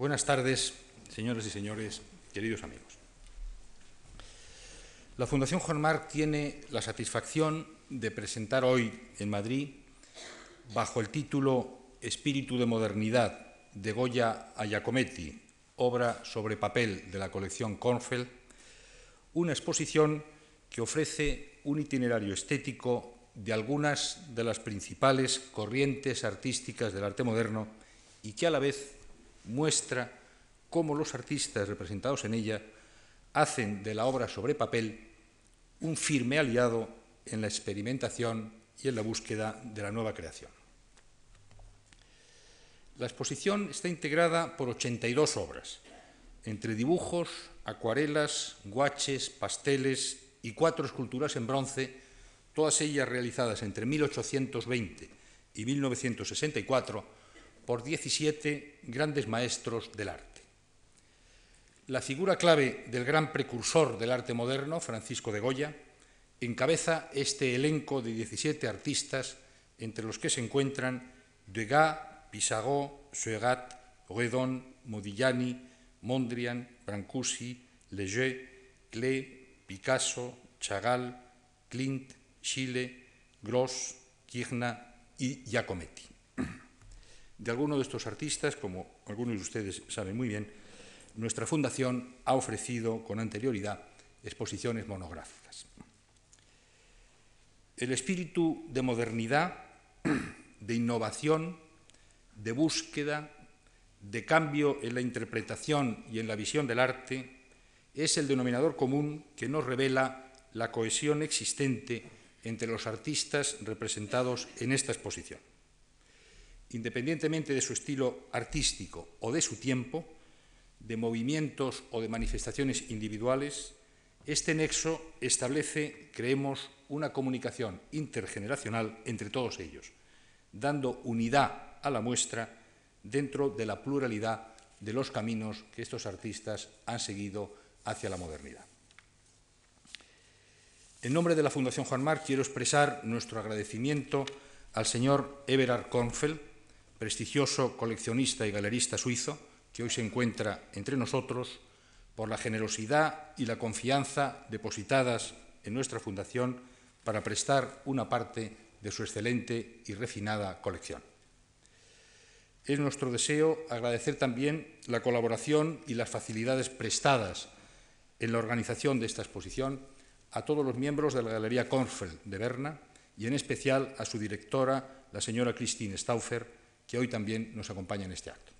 Buenas tardes, señoras y señores, queridos amigos. La Fundación Juan Marc tiene la satisfacción de presentar hoy en Madrid, bajo el título Espíritu de Modernidad de Goya a Giacometti, obra sobre papel de la colección Kornfeld, una exposición que ofrece un itinerario estético de algunas de las principales corrientes artísticas del arte moderno y que a la vez muestra cómo los artistas representados en ella hacen de la obra sobre papel un firme aliado en la experimentación y en la búsqueda de la nueva creación. La exposición está integrada por 82 obras, entre dibujos, acuarelas, guaches, pasteles y cuatro esculturas en bronce, todas ellas realizadas entre 1820 y 1964 por 17 grandes maestros del arte. La figura clave del gran precursor del arte moderno, Francisco de Goya, encabeza este elenco de 17 artistas, entre los que se encuentran Degas, Pissarro, Seurat, Redon, Modigliani, Mondrian, Brancusi, Leger, Klee, Picasso, Chagall, Clint, Schiele, Gross, Kirchner y Giacometti. De algunos de estos artistas, como algunos de ustedes saben muy bien, nuestra fundación ha ofrecido con anterioridad exposiciones monográficas. El espíritu de modernidad, de innovación, de búsqueda, de cambio en la interpretación y en la visión del arte es el denominador común que nos revela la cohesión existente entre los artistas representados en esta exposición. Independientemente de su estilo artístico o de su tiempo, de movimientos o de manifestaciones individuales, este nexo establece, creemos, una comunicación intergeneracional entre todos ellos, dando unidad a la muestra dentro de la pluralidad de los caminos que estos artistas han seguido hacia la modernidad. En nombre de la Fundación Juan Marc quiero expresar nuestro agradecimiento al señor Everard Kornfeld, prestigioso coleccionista y galerista suizo, que hoy se encuentra entre nosotros, por la generosidad y la confianza depositadas en nuestra Fundación para prestar una parte de su excelente y refinada colección. Es nuestro deseo agradecer también la colaboración y las facilidades prestadas en la organización de esta exposición a todos los miembros de la Galería Kornfeld de Berna y en especial a su directora, la señora Christine Stauffer, que hoy también nos acompaña en este acto.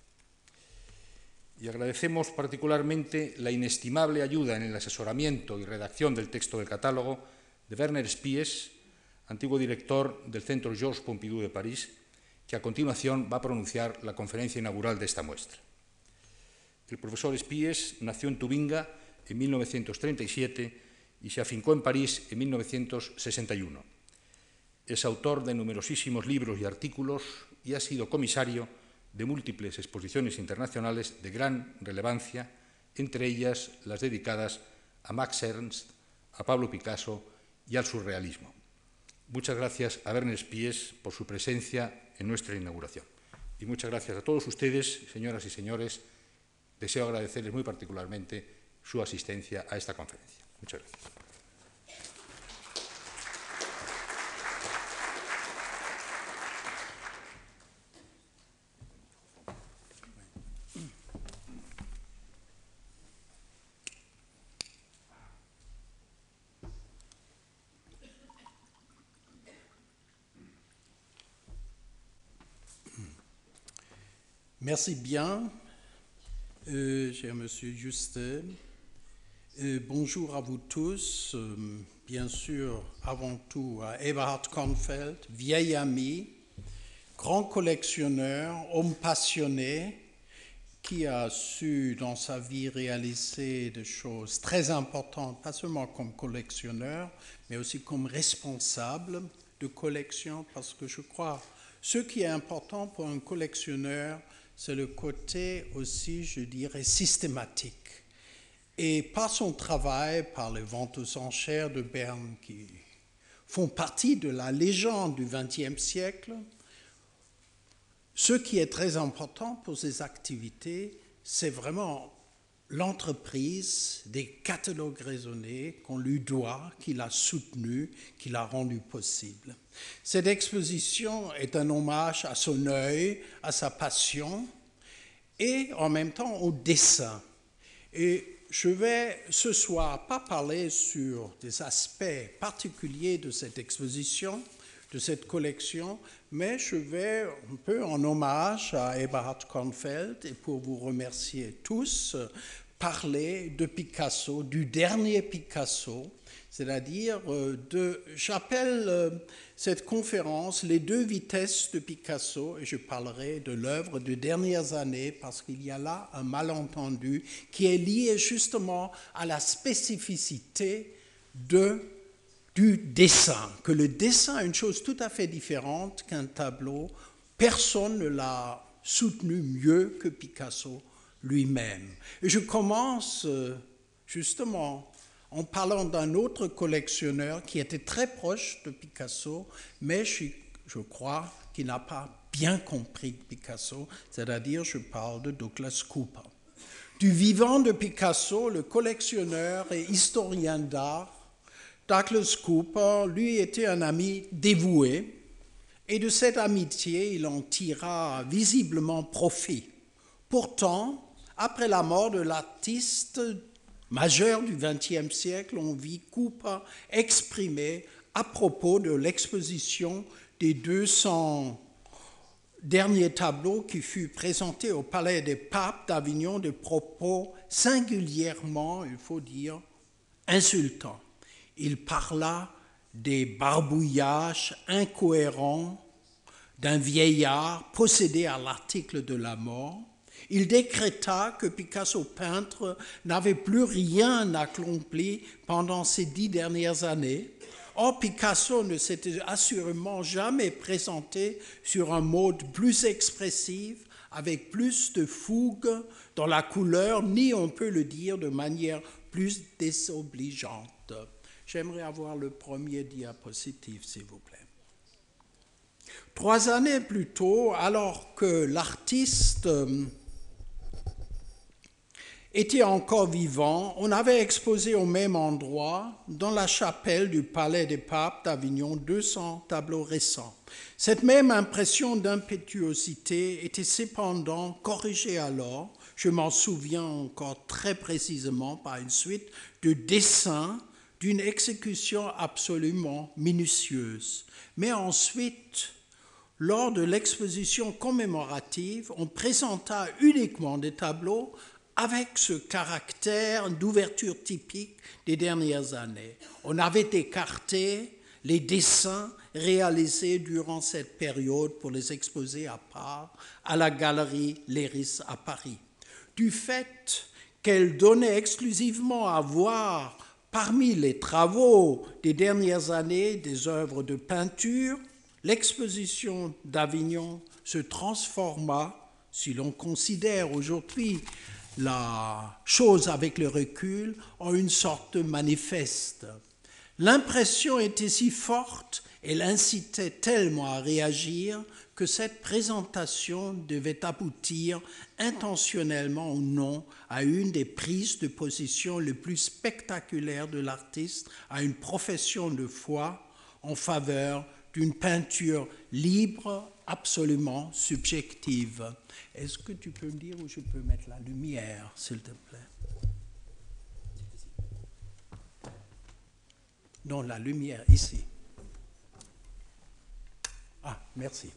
Y agradecemos particularmente la inestimable ayuda en el asesoramiento y redacción del texto del catálogo de Werner Spies, antiguo director del Centro Georges Pompidou de París, que a continuación va a pronunciar la conferencia inaugural de esta muestra. El profesor Spies nació en Tubinga en 1937 y se afincó en París en 1961. Es autor de numerosísimos libros y artículos y ha sido comisario de múltiples exposiciones internacionales de gran relevancia, entre ellas las dedicadas a Max Ernst, a Pablo Picasso y al surrealismo. Muchas gracias a Werner Spies por su presencia en nuestra inauguración. Y muchas gracias a todos ustedes, señoras y señores. Deseo agradecerles muy particularmente su asistencia a esta conferencia. Muchas gracias. Merci bien, euh, cher Monsieur Justin. Euh, bonjour à vous tous. Euh, bien sûr, avant tout à Eberhard Kornfeld, vieil ami, grand collectionneur, homme passionné, qui a su dans sa vie réaliser des choses très importantes, pas seulement comme collectionneur, mais aussi comme responsable de collection, parce que je crois ce qui est important pour un collectionneur, c'est le côté aussi, je dirais, systématique. Et par son travail, par les ventes aux enchères de Berne qui font partie de la légende du XXe siècle, ce qui est très important pour ces activités, c'est vraiment l'entreprise des catalogues raisonnés qu'on lui doit, qu'il a soutenu, qu'il a rendu possible. Cette exposition est un hommage à son œil, à sa passion et en même temps au dessin. Et je vais ce soir pas parler sur des aspects particuliers de cette exposition, de cette collection, mais je vais un peu en hommage à Eberhard Kornfeld et pour vous remercier tous, parler de Picasso, du dernier Picasso, c'est-à-dire euh, de, j'appelle euh, cette conférence les deux vitesses de Picasso et je parlerai de l'œuvre de dernières années parce qu'il y a là un malentendu qui est lié justement à la spécificité de, du dessin, que le dessin est une chose tout à fait différente qu'un tableau. Personne ne l'a soutenu mieux que Picasso lui-même. Et je commence euh, justement en parlant d'un autre collectionneur qui était très proche de Picasso, mais je, je crois qu'il n'a pas bien compris Picasso, c'est-à-dire je parle de Douglas Cooper. Du vivant de Picasso, le collectionneur et historien d'art, Douglas Cooper, lui était un ami dévoué, et de cette amitié, il en tira visiblement profit. Pourtant, après la mort de l'artiste majeur du XXe siècle, on vit Cooper exprimer à propos de l'exposition des 200 derniers tableaux qui fut présenté au Palais des Papes d'Avignon des propos singulièrement, il faut dire, insultants. Il parla des barbouillages incohérents d'un vieillard possédé à l'article de la mort, il décréta que Picasso peintre n'avait plus rien accompli pendant ces dix dernières années. Or, Picasso ne s'était assurément jamais présenté sur un mode plus expressif, avec plus de fougue dans la couleur, ni on peut le dire de manière plus désobligeante. J'aimerais avoir le premier diapositive, s'il vous plaît. Trois années plus tôt, alors que l'artiste était encore vivant, on avait exposé au même endroit, dans la chapelle du Palais des Papes d'Avignon, 200 tableaux récents. Cette même impression d'impétuosité était cependant corrigée alors, je m'en souviens encore très précisément, par une suite de dessins d'une exécution absolument minutieuse. Mais ensuite, lors de l'exposition commémorative, on présenta uniquement des tableaux avec ce caractère d'ouverture typique des dernières années. On avait écarté les dessins réalisés durant cette période pour les exposer à part à la galerie Léris à Paris. Du fait qu'elle donnait exclusivement à voir parmi les travaux des dernières années des œuvres de peinture, l'exposition d'Avignon se transforma, si l'on considère aujourd'hui la chose avec le recul en une sorte de manifeste. L'impression était si forte, elle incitait tellement à réagir que cette présentation devait aboutir intentionnellement ou non à une des prises de position les plus spectaculaires de l'artiste, à une profession de foi en faveur d'une peinture libre, absolument subjective. Est-ce que tu peux me dire où je peux mettre la lumière, s'il te plaît? Non, la lumière ici. Ah, merci.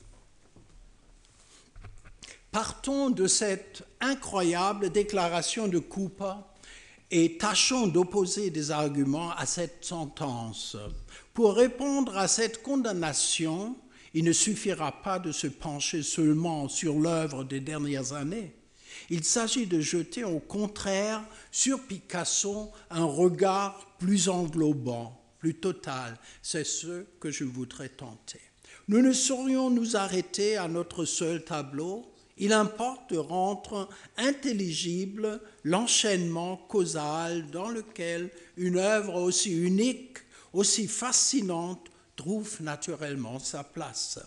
Partons de cette incroyable déclaration de Cooper et tâchons d'opposer des arguments à cette sentence. Pour répondre à cette condamnation, il ne suffira pas de se pencher seulement sur l'œuvre des dernières années. Il s'agit de jeter au contraire sur Picasso un regard plus englobant, plus total. C'est ce que je voudrais tenter. Nous ne saurions nous arrêter à notre seul tableau. Il importe de rendre intelligible l'enchaînement causal dans lequel une œuvre aussi unique, aussi fascinante, trouve naturellement sa place.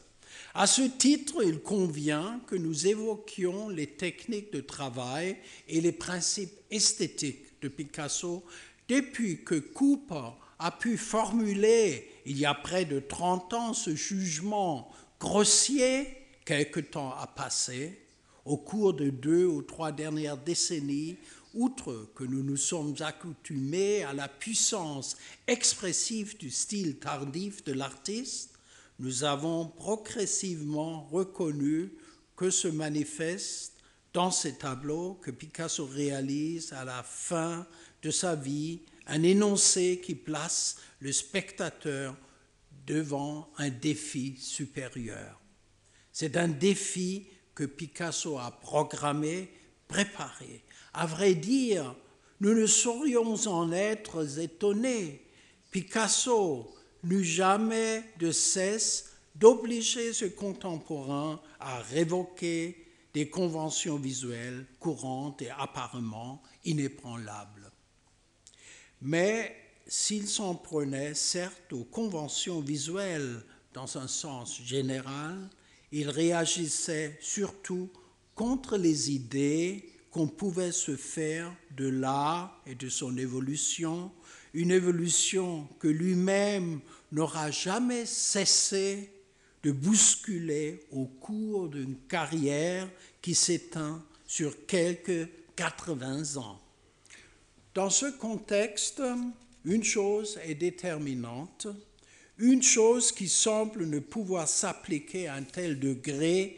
À ce titre, il convient que nous évoquions les techniques de travail et les principes esthétiques de Picasso depuis que Cooper a pu formuler, il y a près de 30 ans, ce jugement grossier, quelque temps a passé, au cours de deux ou trois dernières décennies, outre que nous nous sommes accoutumés à la puissance expressive du style tardif de l'artiste, nous avons progressivement reconnu que se manifeste dans ces tableaux que Picasso réalise à la fin de sa vie un énoncé qui place le spectateur devant un défi supérieur. C'est un défi que Picasso a programmé, préparé. À vrai dire, nous ne saurions en être étonnés. Picasso n'eut jamais de cesse d'obliger ses contemporains à révoquer des conventions visuelles courantes et apparemment inébranlables. Mais s'il s'en prenait certes aux conventions visuelles dans un sens général, il réagissait surtout contre les idées qu'on pouvait se faire de l'art et de son évolution, une évolution que lui-même n'aura jamais cessé de bousculer au cours d'une carrière qui s'éteint sur quelques 80 ans. Dans ce contexte, une chose est déterminante, une chose qui semble ne pouvoir s'appliquer à un tel degré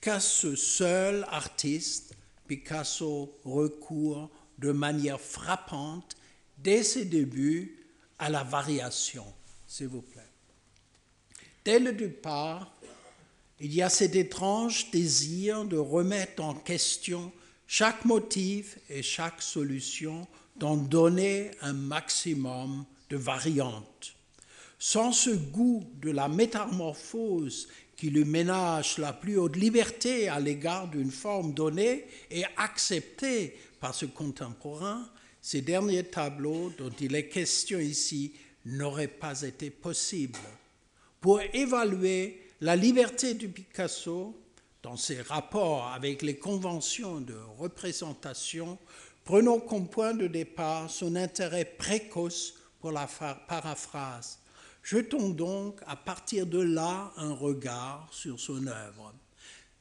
qu'à ce seul artiste, Picasso recourt de manière frappante dès ses débuts à la variation, s'il vous plaît. Dès le départ, il y a cet étrange désir de remettre en question chaque motif et chaque solution, d'en donner un maximum de variantes. Sans ce goût de la métamorphose qui lui ménage la plus haute liberté à l'égard d'une forme donnée et acceptée par ce contemporain, ces derniers tableaux dont il est question ici n'auraient pas été possibles. Pour évaluer la liberté du Picasso dans ses rapports avec les conventions de représentation, prenons comme point de départ son intérêt précoce pour la paraphrase Jetons donc à partir de là un regard sur son œuvre.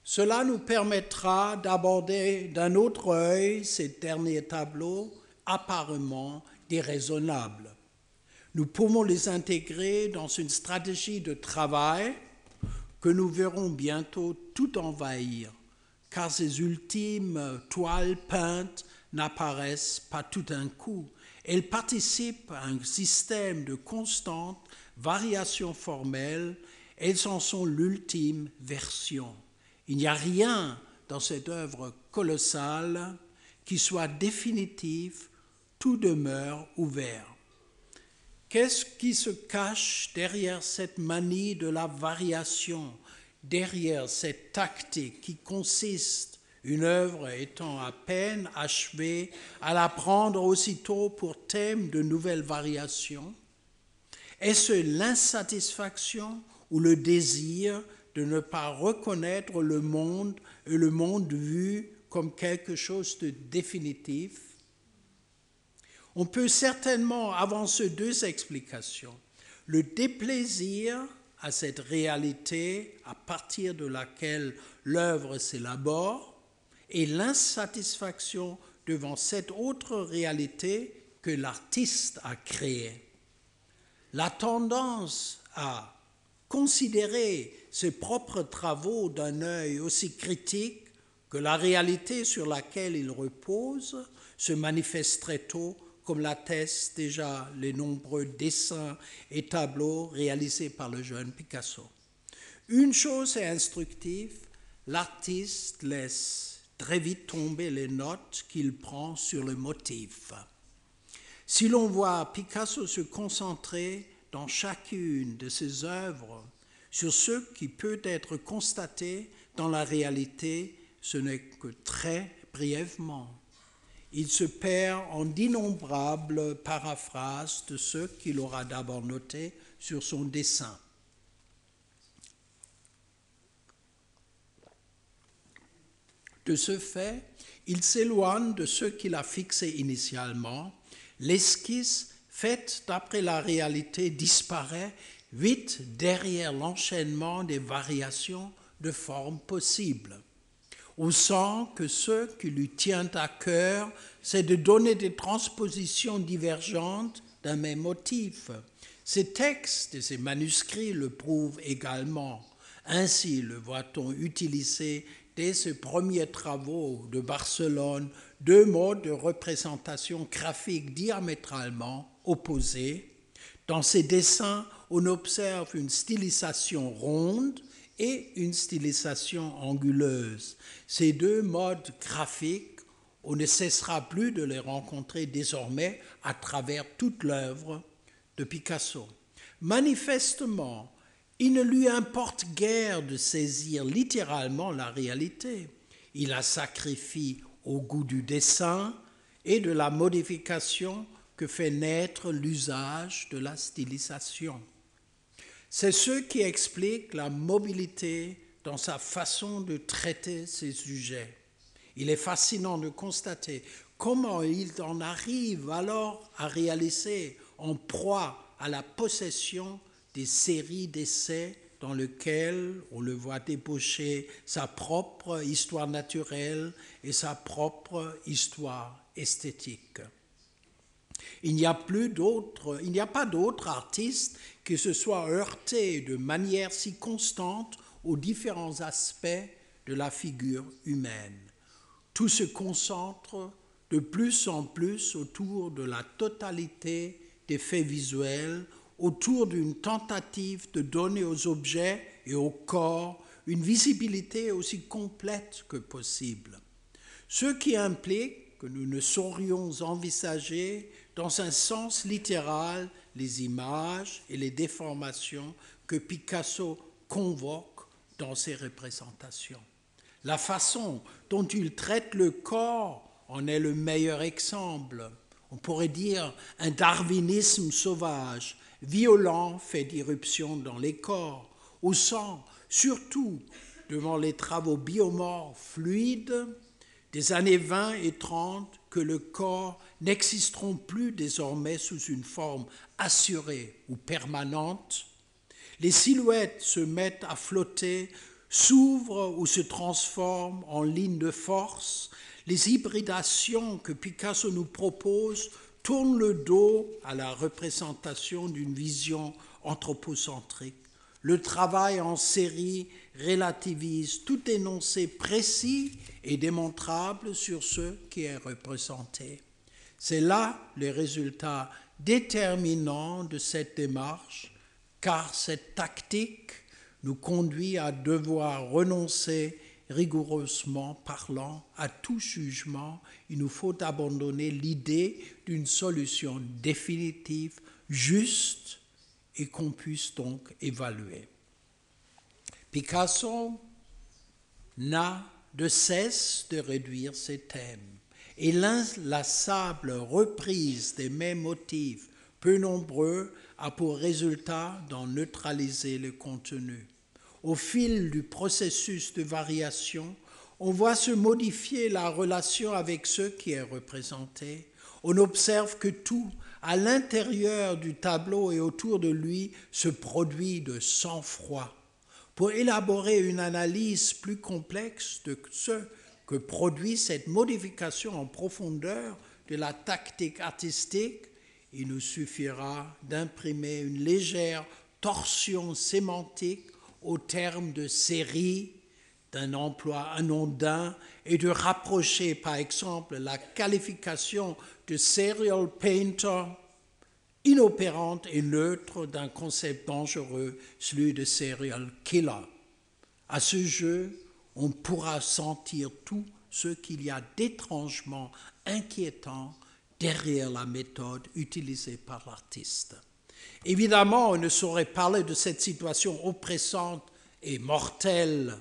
Cela nous permettra d'aborder d'un autre œil ces derniers tableaux apparemment déraisonnables. Nous pouvons les intégrer dans une stratégie de travail que nous verrons bientôt tout envahir, car ces ultimes toiles peintes n'apparaissent pas tout d'un coup. Elles participent à un système de constante variations formelles, elles en sont l'ultime version. Il n'y a rien dans cette œuvre colossale qui soit définitif, tout demeure ouvert. Qu'est-ce qui se cache derrière cette manie de la variation, derrière cette tactique qui consiste, une œuvre étant à peine achevée, à la prendre aussitôt pour thème de nouvelles variations? Est-ce l'insatisfaction ou le désir de ne pas reconnaître le monde et le monde vu comme quelque chose de définitif? On peut certainement avancer deux explications. Le déplaisir à cette réalité à partir de laquelle l'œuvre s'élabore et l'insatisfaction devant cette autre réalité que l'artiste a créée la tendance à considérer ses propres travaux d'un œil aussi critique que la réalité sur laquelle ils reposent se manifeste très tôt, comme l'attestent déjà les nombreux dessins et tableaux réalisés par le jeune Picasso. Une chose est instructive, l'artiste laisse très vite tomber les notes qu'il prend sur le motif. Si l'on voit Picasso se concentrer dans chacune de ses œuvres sur ce qui peut être constaté dans la réalité, ce n'est que très brièvement. Il se perd en d'innombrables paraphrases de ce qu'il aura d'abord noté sur son dessin. De ce fait, il s'éloigne de ce qu'il a fixé initialement L'esquisse faite d'après la réalité disparaît vite derrière l'enchaînement des variations de formes possibles. On sent que ce qui lui tient à cœur, c'est de donner des transpositions divergentes d'un même motif. Ces textes et ces manuscrits le prouvent également. Ainsi le voit-on utiliser dès ses premiers travaux de Barcelone deux modes de représentation graphique diamétralement opposés. Dans ses dessins, on observe une stylisation ronde et une stylisation anguleuse. Ces deux modes graphiques, on ne cessera plus de les rencontrer désormais à travers toute l'œuvre de Picasso. Manifestement, il ne lui importe guère de saisir littéralement la réalité. Il la sacrifie au goût du dessin et de la modification que fait naître l'usage de la stylisation. C'est ce qui explique la mobilité dans sa façon de traiter ses sujets. Il est fascinant de constater comment il en arrive alors à réaliser en proie à la possession des séries d'essais dans lesquelles on le voit débaucher sa propre histoire naturelle et sa propre histoire esthétique. Il n'y a plus d'autres, il n'y a pas d'autres artistes qui se soient heurtés de manière si constante aux différents aspects de la figure humaine. Tout se concentre de plus en plus autour de la totalité des faits visuels, autour d'une tentative de donner aux objets et au corps une visibilité aussi complète que possible. Ce qui implique que nous ne saurions envisager dans un sens littéral les images et les déformations que Picasso convoque dans ses représentations. La façon dont il traite le corps en est le meilleur exemple. On pourrait dire un darwinisme sauvage, violent, fait d'irruption dans les corps, au sang, surtout devant les travaux biomorphes fluides des années 20 et 30 que le corps n'existeront plus désormais sous une forme assurée ou permanente. Les silhouettes se mettent à flotter, s'ouvrent ou se transforment en lignes de force. Les hybridations que Picasso nous propose tournent le dos à la représentation d'une vision anthropocentrique. Le travail en série relativise tout énoncé précis et démontrable sur ce qui est représenté. C'est là le résultat déterminant de cette démarche, car cette tactique nous conduit à devoir renoncer rigoureusement parlant à tout jugement. Il nous faut abandonner l'idée d'une solution définitive, juste, et qu'on puisse donc évaluer. Picasso n'a de cesse de réduire ses thèmes et l'inlassable reprise des mêmes motifs, peu nombreux, a pour résultat d'en neutraliser le contenu. Au fil du processus de variation, on voit se modifier la relation avec ce qui est représenté. On observe que tout, à l'intérieur du tableau et autour de lui, se produit de sang-froid. Pour élaborer une analyse plus complexe de ce que produit cette modification en profondeur de la tactique artistique, il nous suffira d'imprimer une légère torsion sémantique au terme de série d'un emploi anodin et de rapprocher par exemple la qualification de serial painter inopérante et neutre d'un concept dangereux, celui de serial killer. À ce jeu, on pourra sentir tout ce qu'il y a d'étrangement inquiétant derrière la méthode utilisée par l'artiste. Évidemment, on ne saurait parler de cette situation oppressante et mortelle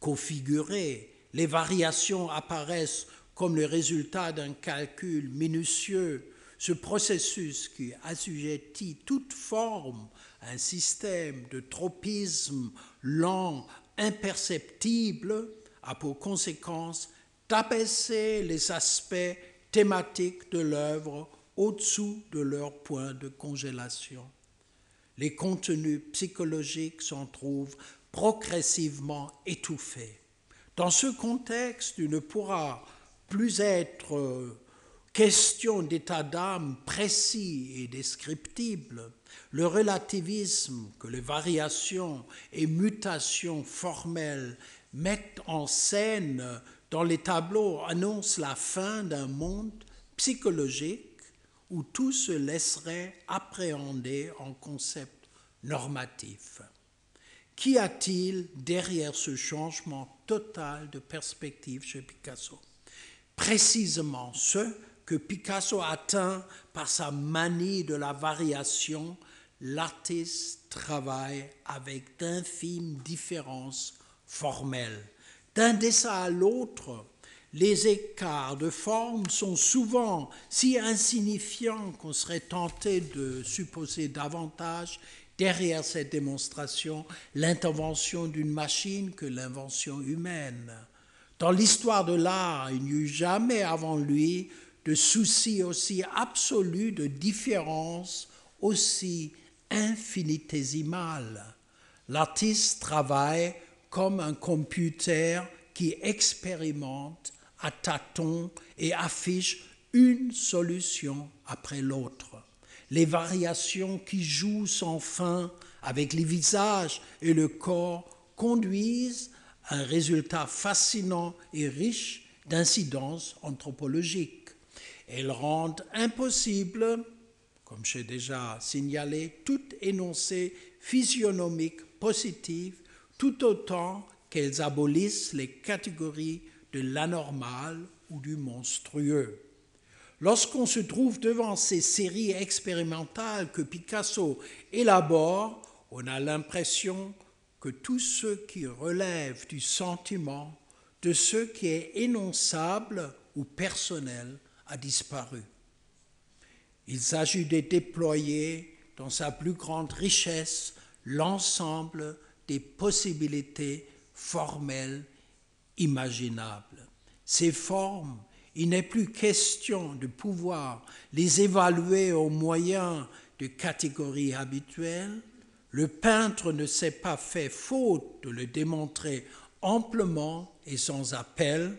qu'au figuré. Les variations apparaissent comme le résultat d'un calcul minutieux. Ce processus qui assujettit toute forme à un système de tropisme lent, imperceptible, a pour conséquence d'abaisser les aspects thématiques de l'œuvre au-dessous de leur point de congélation. Les contenus psychologiques s'en trouvent progressivement étouffés. Dans ce contexte, il ne pourra plus être question d'état d'âme précis et descriptible. Le relativisme que les variations et mutations formelles mettent en scène dans les tableaux annonce la fin d'un monde psychologique où tout se laisserait appréhender en concept normatif. Qu'y a-t-il derrière ce changement total de perspective chez Picasso? Précisément ce que Picasso atteint par sa manie de la variation, l'artiste travaille avec d'infimes différences formelles. D'un dessin à l'autre, les écarts de forme sont souvent si insignifiants qu'on serait tenté de supposer davantage derrière cette démonstration l'intervention d'une machine que l'invention humaine. Dans l'histoire de l'art, il n'y eut jamais avant lui de souci aussi absolu de différence aussi infinitésimale. L'artiste travaille comme un computer qui expérimente à tâtons et affiche une solution après l'autre. Les variations qui jouent sans fin avec les visages et le corps conduisent à un résultat fascinant et riche d'incidences anthropologiques. Elles rendent impossible, comme j'ai déjà signalé, tout énoncé physionomique positif, tout autant qu'elles abolissent les catégories de l'anormal ou du monstrueux. Lorsqu'on se trouve devant ces séries expérimentales que Picasso élabore, on a l'impression que tout ce qui relève du sentiment, de ce qui est énonçable ou personnel, a disparu. Il s'agit de déployer dans sa plus grande richesse l'ensemble des possibilités formelles imaginables. Ces formes, il n'est plus question de pouvoir les évaluer au moyen de catégories habituelles. Le peintre ne s'est pas fait faute de le démontrer amplement et sans appel,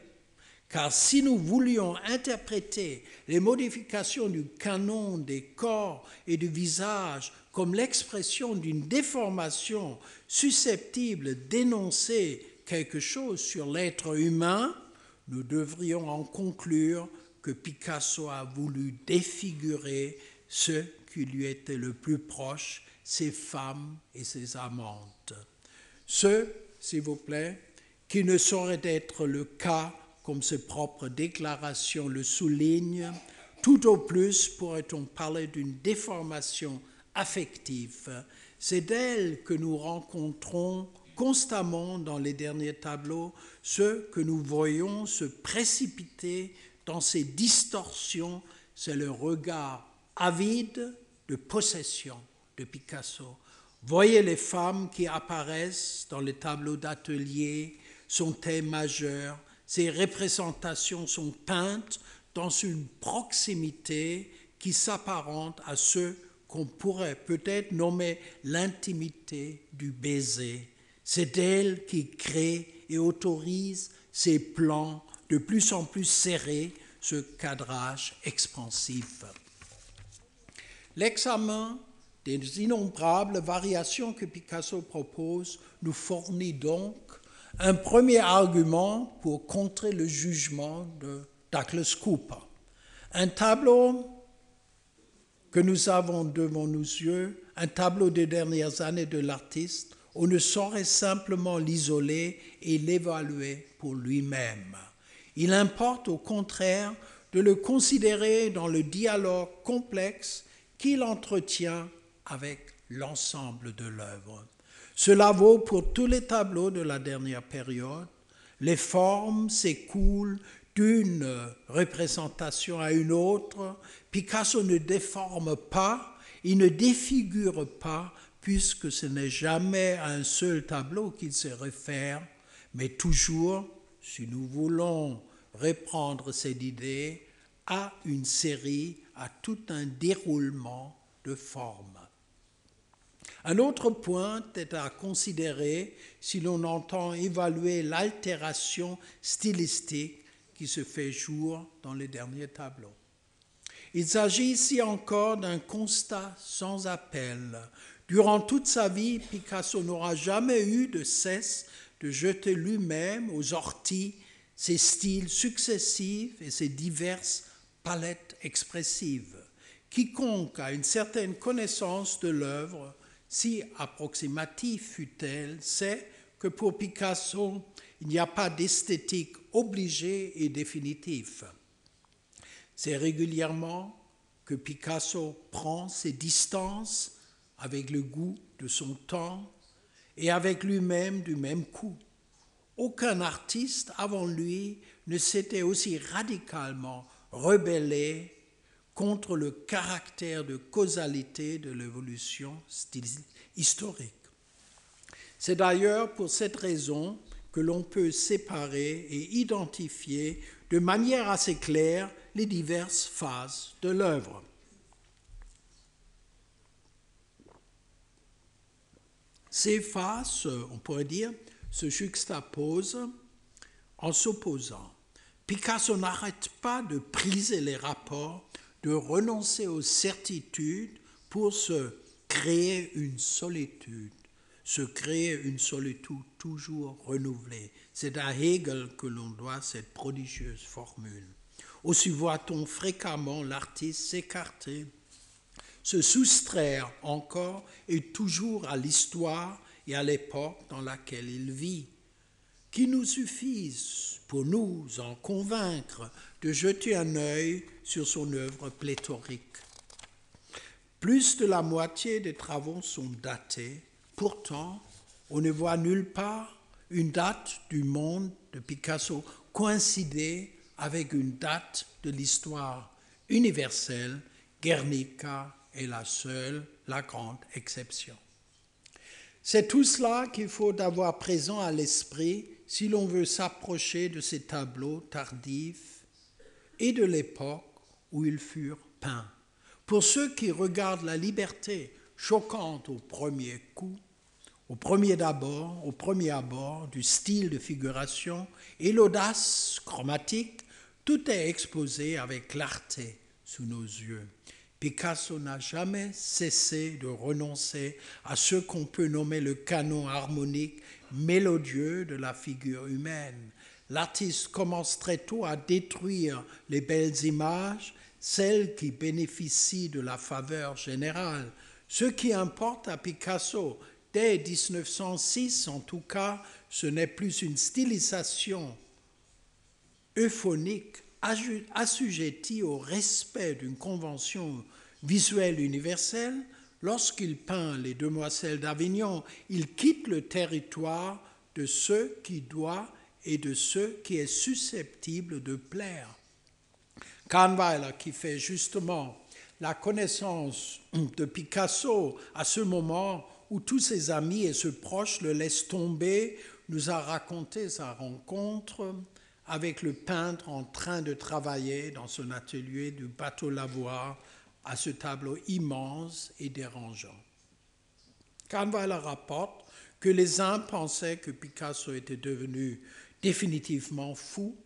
car si nous voulions interpréter les modifications du canon des corps et du visage comme l'expression d'une déformation susceptible d'énoncer quelque chose sur l'être humain, nous devrions en conclure que Picasso a voulu défigurer ce qui lui était le plus proche, ses femmes et ses amantes. Ce, s'il vous plaît, qui ne saurait être le cas, comme ses propres déclarations le soulignent, tout au plus pourrait-on parler d'une déformation affective. C'est d'elle que nous rencontrons constamment dans les derniers tableaux ce que nous voyons se précipiter dans ces distorsions, c'est le regard avide de possession de Picasso. Voyez les femmes qui apparaissent dans les tableaux d'atelier, sont thème majeur, ces représentations sont peintes dans une proximité qui s'apparente à ce qu'on pourrait peut-être nommer l'intimité du baiser. C'est elle qui crée et autorise ces plans de plus en plus serrés, ce cadrage expansif. L'examen des innombrables variations que Picasso propose nous fournit donc un premier argument pour contrer le jugement de Douglas Cooper. Un tableau que nous avons devant nos yeux, un tableau des dernières années de l'artiste, on ne saurait simplement l'isoler et l'évaluer pour lui-même. Il importe au contraire de le considérer dans le dialogue complexe qu'il entretient avec l'ensemble de l'œuvre. Cela vaut pour tous les tableaux de la dernière période. Les formes s'écoulent d'une représentation à une autre. Picasso ne déforme pas, il ne défigure pas, puisque ce n'est jamais à un seul tableau qu'il se réfère, mais toujours si nous voulons reprendre cette idée, à une série, à tout un déroulement de formes. Un autre point est à considérer si l'on entend évaluer l'altération stylistique qui se fait jour dans les derniers tableaux. Il s'agit ici encore d'un constat sans appel. Durant toute sa vie, Picasso n'aura jamais eu de cesse de jeter lui-même aux orties ses styles successifs et ses diverses palettes expressives. Quiconque a une certaine connaissance de l'œuvre, si approximative fut-elle, sait que pour Picasso, il n'y a pas d'esthétique obligée et définitive. C'est régulièrement que Picasso prend ses distances avec le goût de son temps et avec lui-même du même coup. Aucun artiste avant lui ne s'était aussi radicalement rebellé contre le caractère de causalité de l'évolution historique. C'est d'ailleurs pour cette raison que l'on peut séparer et identifier de manière assez claire les diverses phases de l'œuvre. Ces faces, on pourrait dire, se juxtaposent en s'opposant. Picasso n'arrête pas de briser les rapports, de renoncer aux certitudes pour se créer une solitude, se créer une solitude toujours renouvelée. C'est à Hegel que l'on doit cette prodigieuse formule. Aussi voit-on fréquemment l'artiste s'écarter, se soustraire encore et toujours à l'histoire et à l'époque dans laquelle il vit, qui nous suffisent pour nous en convaincre de jeter un œil sur son œuvre pléthorique. Plus de la moitié des travaux sont datés, pourtant on ne voit nulle part une date du monde de Picasso coïncider avec une date de l'histoire universelle, Guernica est la seule, la grande exception. C'est tout cela qu'il faut avoir présent à l'esprit si l'on veut s'approcher de ces tableaux tardifs et de l'époque où ils furent peints. Pour ceux qui regardent la liberté choquante au premier coup, au premier d'abord, au premier abord du style de figuration et l'audace chromatique, tout est exposé avec clarté sous nos yeux. Picasso n'a jamais cessé de renoncer à ce qu'on peut nommer le canon harmonique mélodieux de la figure humaine. L'artiste commence très tôt à détruire les belles images, celles qui bénéficient de la faveur générale. Ce qui importe à Picasso, dès 1906 en tout cas, ce n'est plus une stylisation euphonique assujettie au respect d'une convention visuelle universelle, lorsqu'il peint les demoiselles d'Avignon, il quitte le territoire de ce qui doit et de ce qui est susceptible de plaire. Kahnweiler, qui fait justement la connaissance de Picasso à ce moment où tous ses amis et ses proches le laissent tomber, nous a raconté sa rencontre avec le peintre en train de travailler dans son atelier du bateau lavoir à ce tableau immense et dérangeant. Kahnweiler rapporte que les uns pensaient que Picasso était devenu définitivement fou,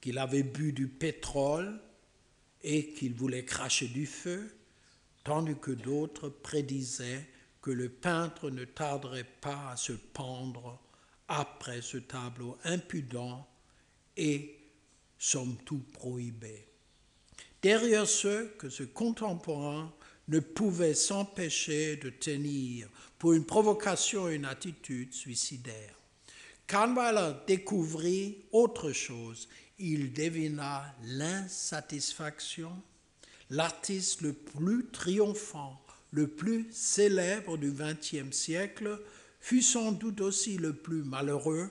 qu'il avait bu du pétrole et qu'il voulait cracher du feu, tandis que d'autres prédisaient que le peintre ne tarderait pas à se pendre après ce tableau impudent et somme tout prohibé. Derrière ce que ce contemporain ne pouvait s'empêcher de tenir pour une provocation et une attitude suicidaire. Kahnweiler découvrit autre chose. Il devina l'insatisfaction. L'artiste le plus triomphant, le plus célèbre du XXe siècle, fut sans doute aussi le plus malheureux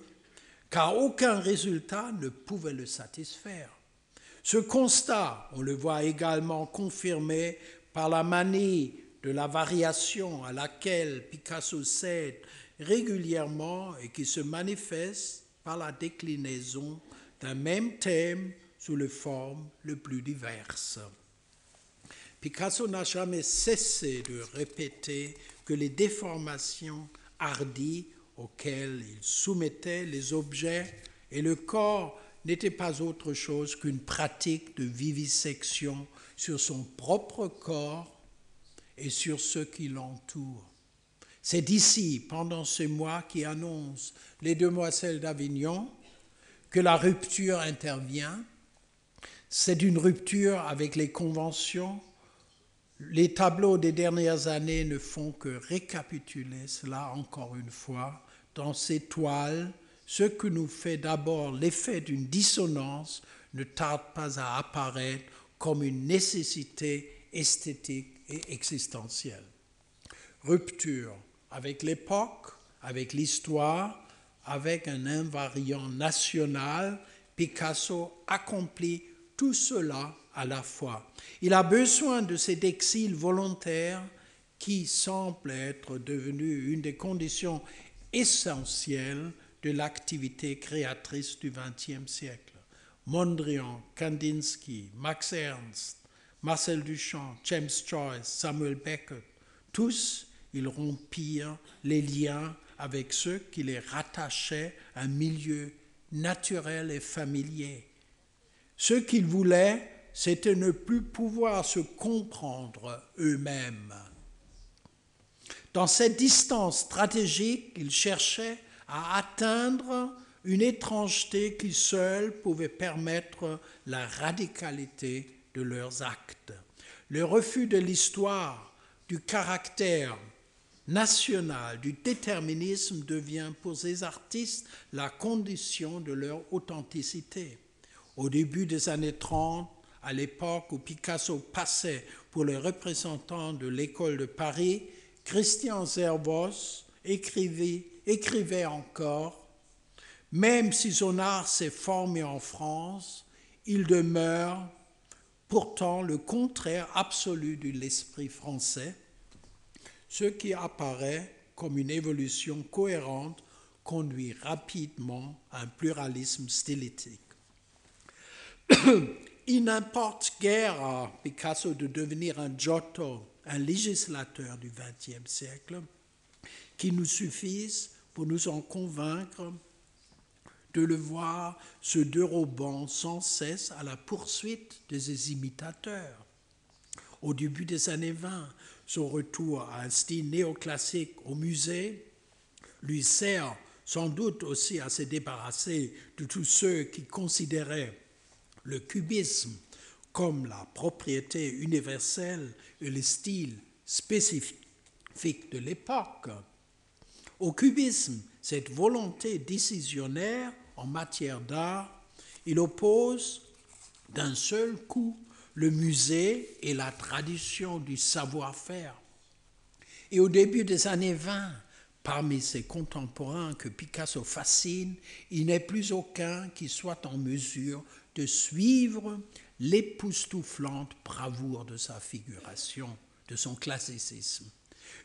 car aucun résultat ne pouvait le satisfaire. Ce constat, on le voit également confirmé par la manie de la variation à laquelle Picasso cède régulièrement et qui se manifeste par la déclinaison d'un même thème sous les formes les plus diverses. Picasso n'a jamais cessé de répéter que les déformations hardies auxquelles il soumettait les objets et le corps n'étaient pas autre chose qu'une pratique de vivisection sur son propre corps et sur ceux qui l'entourent. C'est d'ici, pendant ces mois qui annoncent les demoiselles d'Avignon, que la rupture intervient. C'est une rupture avec les conventions. Les tableaux des dernières années ne font que récapituler cela encore une fois dans ces toiles. Ce que nous fait d'abord l'effet d'une dissonance ne tarde pas à apparaître comme une nécessité esthétique et existentielle. Rupture avec l'époque, avec l'histoire, avec un invariant national, Picasso accomplit tout cela à la fois. Il a besoin de cet exil volontaire qui semble être devenu une des conditions essentielles de l'activité créatrice du XXe siècle. Mondrian, Kandinsky, Max Ernst, Marcel Duchamp, James Joyce, Samuel Beckett, tous, ils rompirent les liens avec ceux qui les rattachaient à un milieu naturel et familier. Ce qu'ils voulaient, c'était ne plus pouvoir se comprendre eux-mêmes. Dans cette distance stratégique, ils cherchaient à atteindre une étrangeté qui seule pouvait permettre la radicalité de leurs actes. Le refus de l'histoire, du caractère national, du déterminisme devient pour ces artistes la condition de leur authenticité. Au début des années 30, à l'époque où Picasso passait pour le représentant de l'école de Paris, Christian Zervos écrivait, écrivait encore Même si son art s'est formé en France, il demeure pourtant le contraire absolu de l'esprit français, ce qui apparaît comme une évolution cohérente conduit rapidement à un pluralisme stylistique. Il n'importe guère à Picasso de devenir un Giotto, un législateur du XXe siècle, qui nous suffise pour nous en convaincre de le voir se dérobant sans cesse à la poursuite de ses imitateurs. Au début des années 20, son retour à un style néoclassique au musée lui sert sans doute aussi à se débarrasser de tous ceux qui considéraient le cubisme comme la propriété universelle et le style spécifique de l'époque. Au cubisme, cette volonté décisionnaire en matière d'art, il oppose d'un seul coup le musée et la tradition du savoir-faire. Et au début des années 20, parmi ses contemporains que Picasso fascine, il n'est plus aucun qui soit en mesure de suivre l'époustouflante bravoure de sa figuration, de son classicisme.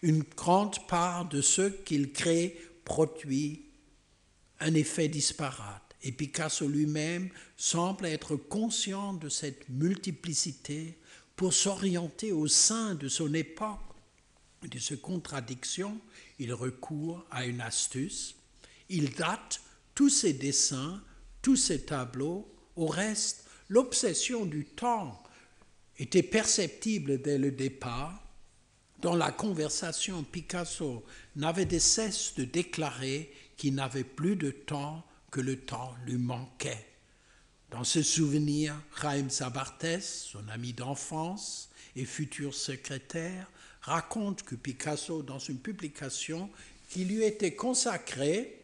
Une grande part de ce qu'il crée produit un effet disparate. Et Picasso lui-même semble être conscient de cette multiplicité pour s'orienter au sein de son époque, de ces contradictions. Il recourt à une astuce. Il date tous ses dessins, tous ses tableaux. Au reste, l'obsession du temps était perceptible dès le départ. Dans la conversation, Picasso n'avait de cesse de déclarer qu'il n'avait plus de temps, que le temps lui manquait. Dans ce souvenir, Chaim Sabartes, son ami d'enfance et futur secrétaire, raconte que Picasso, dans une publication qui lui était consacrée,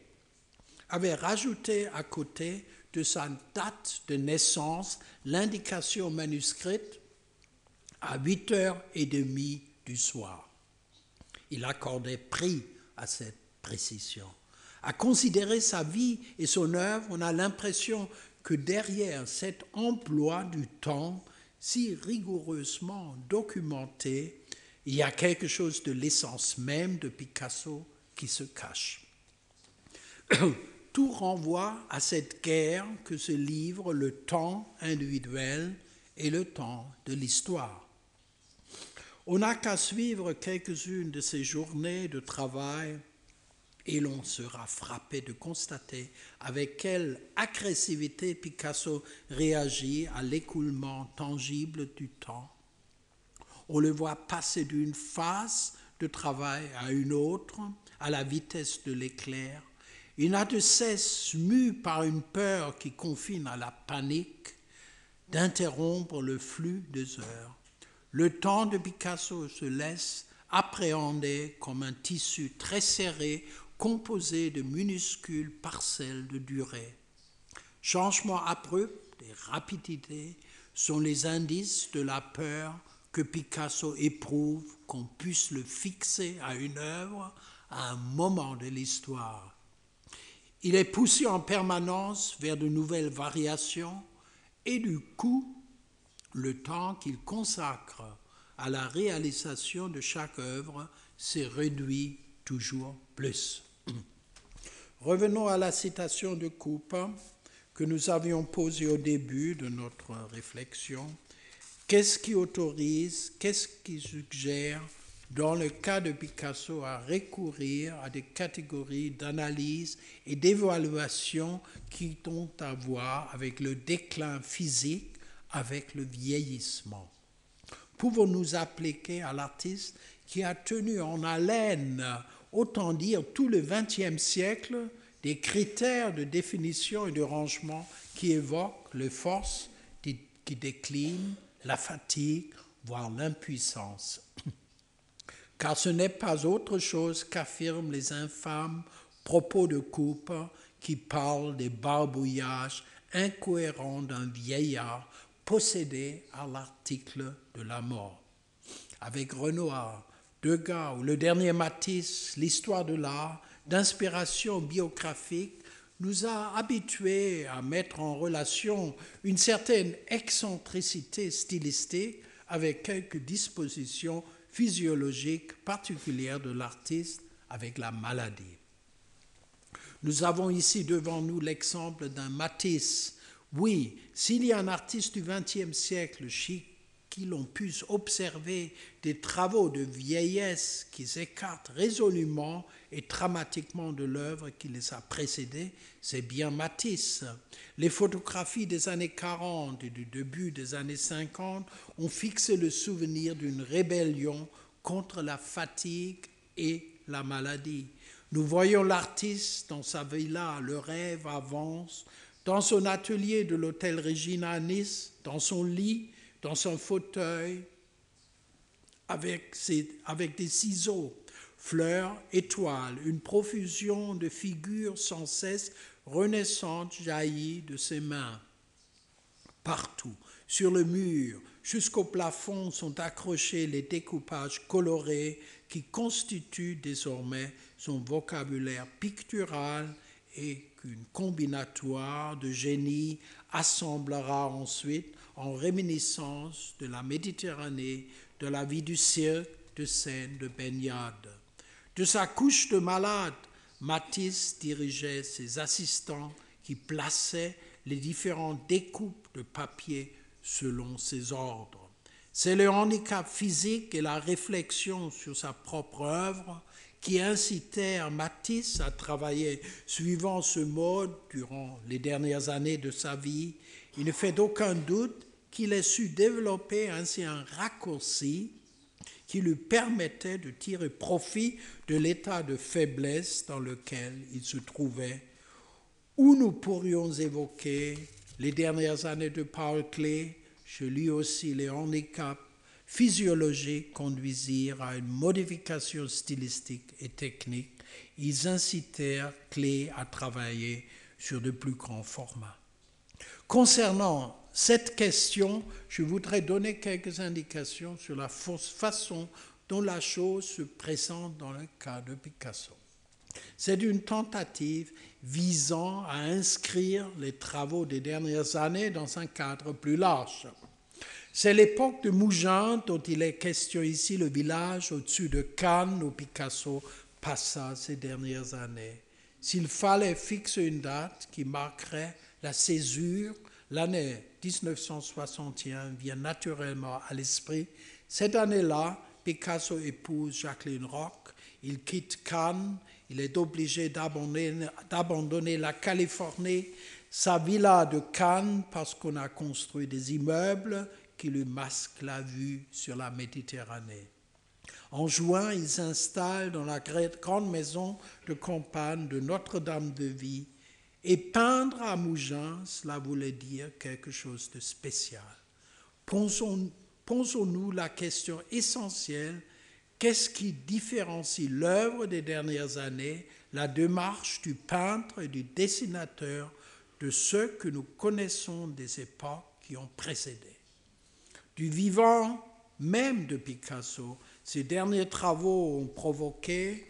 avait rajouté à côté de sa date de naissance l'indication manuscrite à 8h30 du soir. Il accordait prix à cette précision. À considérer sa vie et son œuvre, on a l'impression que derrière cet emploi du temps si rigoureusement documenté, il y a quelque chose de l'essence même de Picasso qui se cache. Tout renvoie à cette guerre que se livre le temps individuel et le temps de l'histoire. On n'a qu'à suivre quelques-unes de ces journées de travail et l'on sera frappé de constater avec quelle agressivité Picasso réagit à l'écoulement tangible du temps. On le voit passer d'une phase de travail à une autre à la vitesse de l'éclair. Il n'a de cesse, mu par une peur qui confine à la panique, d'interrompre le flux des heures. Le temps de Picasso se laisse appréhender comme un tissu très serré composé de minuscules parcelles de durée. Changements abrupts et rapidités sont les indices de la peur que Picasso éprouve qu'on puisse le fixer à une œuvre à un moment de l'histoire. Il est poussé en permanence vers de nouvelles variations et du coup, le temps qu'il consacre à la réalisation de chaque œuvre s'est réduit toujours plus. Revenons à la citation de Coupe que nous avions posée au début de notre réflexion. Qu'est-ce qui autorise, qu'est-ce qui suggère, dans le cas de Picasso, à recourir à des catégories d'analyse et d'évaluation qui ont à voir avec le déclin physique, avec le vieillissement Pouvons-nous appliquer à l'artiste qui a tenu en haleine autant dire tout le XXe siècle, des critères de définition et de rangement qui évoquent les forces qui déclinent, la fatigue, voire l'impuissance? Car ce n'est pas autre chose qu'affirment les infâmes propos de coupe qui parlent des barbouillages incohérents d'un vieillard possédé à l'article de la mort. Avec Renoir, Degas ou le dernier Matisse, l'histoire de l'art, d'inspiration biographique, nous a habitués à mettre en relation une certaine excentricité stylistique avec quelques dispositions physiologiques particulières de l'artiste avec la maladie. Nous avons ici devant nous l'exemple d'un Matisse. Oui, s'il y a un artiste du XXe siècle chic qui l'on puisse observer des travaux de vieillesse qui s'écartent résolument et dramatiquement de l'œuvre qui les a précédés, c'est bien Matisse. Les photographies des années 40 et du début des années 50 ont fixé le souvenir d'une rébellion contre la fatigue et la maladie. Nous voyons l'artiste dans sa villa, le rêve avance, dans son atelier de l'hôtel Regina à Nice, dans son lit, dans son fauteuil avec, avec des ciseaux, fleurs, étoiles, une profusion de figures sans cesse renaissantes jaillit de ses mains. Partout, sur le mur, jusqu'au plafond sont accrochés les découpages colorés qui constituent désormais son vocabulaire pictural et qu'une combinatoire de génie assemblera ensuite en réminiscence de la Méditerranée, de la vie du cirque, de scènes de baignade. De sa couche de malade, Matisse dirigeait ses assistants qui plaçaient les différentes découpes de papier selon ses ordres. C'est le handicap physique et la réflexion sur sa propre œuvre qui incitèrent Matisse à travailler suivant ce mode durant les dernières années de sa vie. Il ne fait aucun doute qu'il ait su développer ainsi un raccourci qui lui permettait de tirer profit de l'état de faiblesse dans lequel il se trouvait, où nous pourrions évoquer les dernières années de Paul Klee, je lui aussi les handicaps physiologiques conduisirent à une modification stylistique et technique. Ils incitèrent Klee à travailler sur de plus grands formats. Concernant cette question, je voudrais donner quelques indications sur la façon dont la chose se présente dans le cas de Picasso. C'est une tentative visant à inscrire les travaux des dernières années dans un cadre plus large. C'est l'époque de Mougins dont il est question ici, le village au-dessus de Cannes où Picasso passa ces dernières années. s'il fallait fixer une date qui marquerait la césure, l'année 1961 vient naturellement à l'esprit. Cette année-là, Picasso épouse Jacqueline Rock, il quitte Cannes, il est obligé d'abandonner la Californie, sa villa de Cannes, parce qu'on a construit des immeubles qui lui masquent la vue sur la Méditerranée. En juin, il s'installe dans la grande maison de campagne de Notre-Dame de Vie. Et peindre à Mougins, cela voulait dire quelque chose de spécial. Posons-nous la question essentielle, qu'est-ce qui différencie l'œuvre des dernières années, la démarche du peintre et du dessinateur de ceux que nous connaissons des époques qui ont précédé? Du vivant même de Picasso, ces derniers travaux ont provoqué,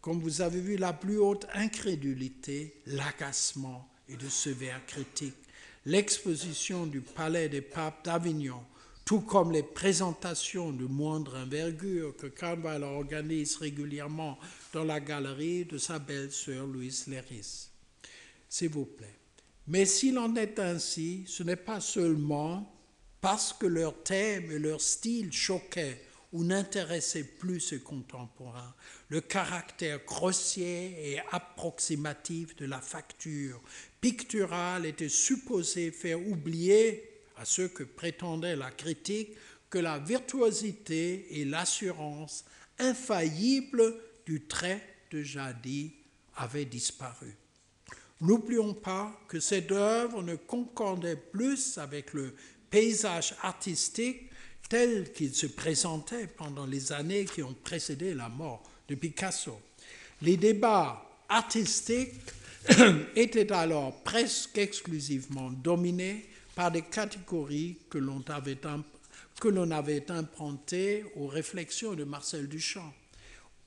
comme vous avez vu, la plus haute incrédulité, l'agacement et de sévères critiques. L'exposition du Palais des Papes d'Avignon, tout comme les présentations de moindre envergure que Carval organise régulièrement dans la galerie de sa belle-sœur Louise Léris. S'il vous plaît. Mais s'il en est ainsi, ce n'est pas seulement parce que leur thème et leur style choquaient ou n'intéressait plus ses contemporains. Le caractère grossier et approximatif de la facture picturale était supposé faire oublier à ceux que prétendait la critique que la virtuosité et l'assurance infaillible du trait de jadis avaient disparu. N'oublions pas que cette œuvre ne concordait plus avec le paysage artistique tel qu'il se présentait pendant les années qui ont précédé la mort de Picasso. Les débats artistiques étaient alors presque exclusivement dominés par des catégories que l'on avait, que avait aux réflexions de Marcel Duchamp.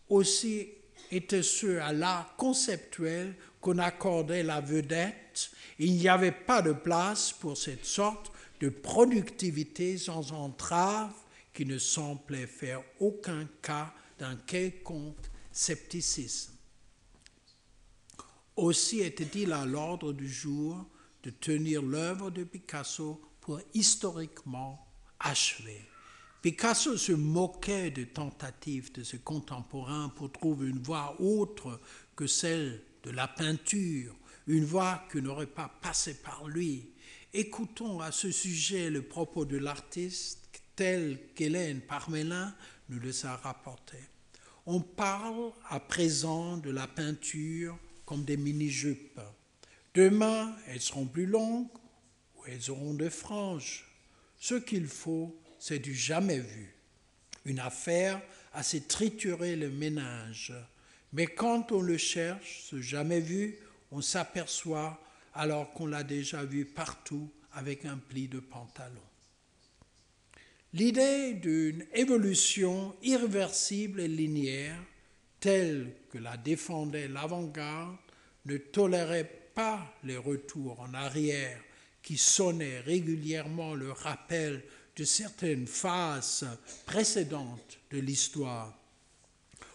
Aussi étaient ceux à l'art conceptuel qu'on accordait la vedette. Il n'y avait pas de place pour cette sorte de productivité sans entrave qui ne semblait faire aucun cas d'un quelconque scepticisme. Aussi était-il à l'ordre du jour de tenir l'œuvre de Picasso pour historiquement achevée. Picasso se moquait des tentatives de ses contemporains pour trouver une voie autre que celle de la peinture, une voie qui n'aurait pas passé par lui, Écoutons à ce sujet le propos de l'artiste tel qu'Hélène Parmelin nous le a rapporté. On parle à présent de la peinture comme des mini-jupes. Demain, elles seront plus longues ou elles auront des franges. Ce qu'il faut, c'est du jamais vu. Une affaire à se triturer le ménage. Mais quand on le cherche, ce jamais vu, on s'aperçoit alors qu'on l'a déjà vu partout avec un pli de pantalon. L'idée d'une évolution irréversible et linéaire, telle que la défendait l'avant-garde, ne tolérait pas les retours en arrière qui sonnaient régulièrement le rappel de certaines phases précédentes de l'histoire.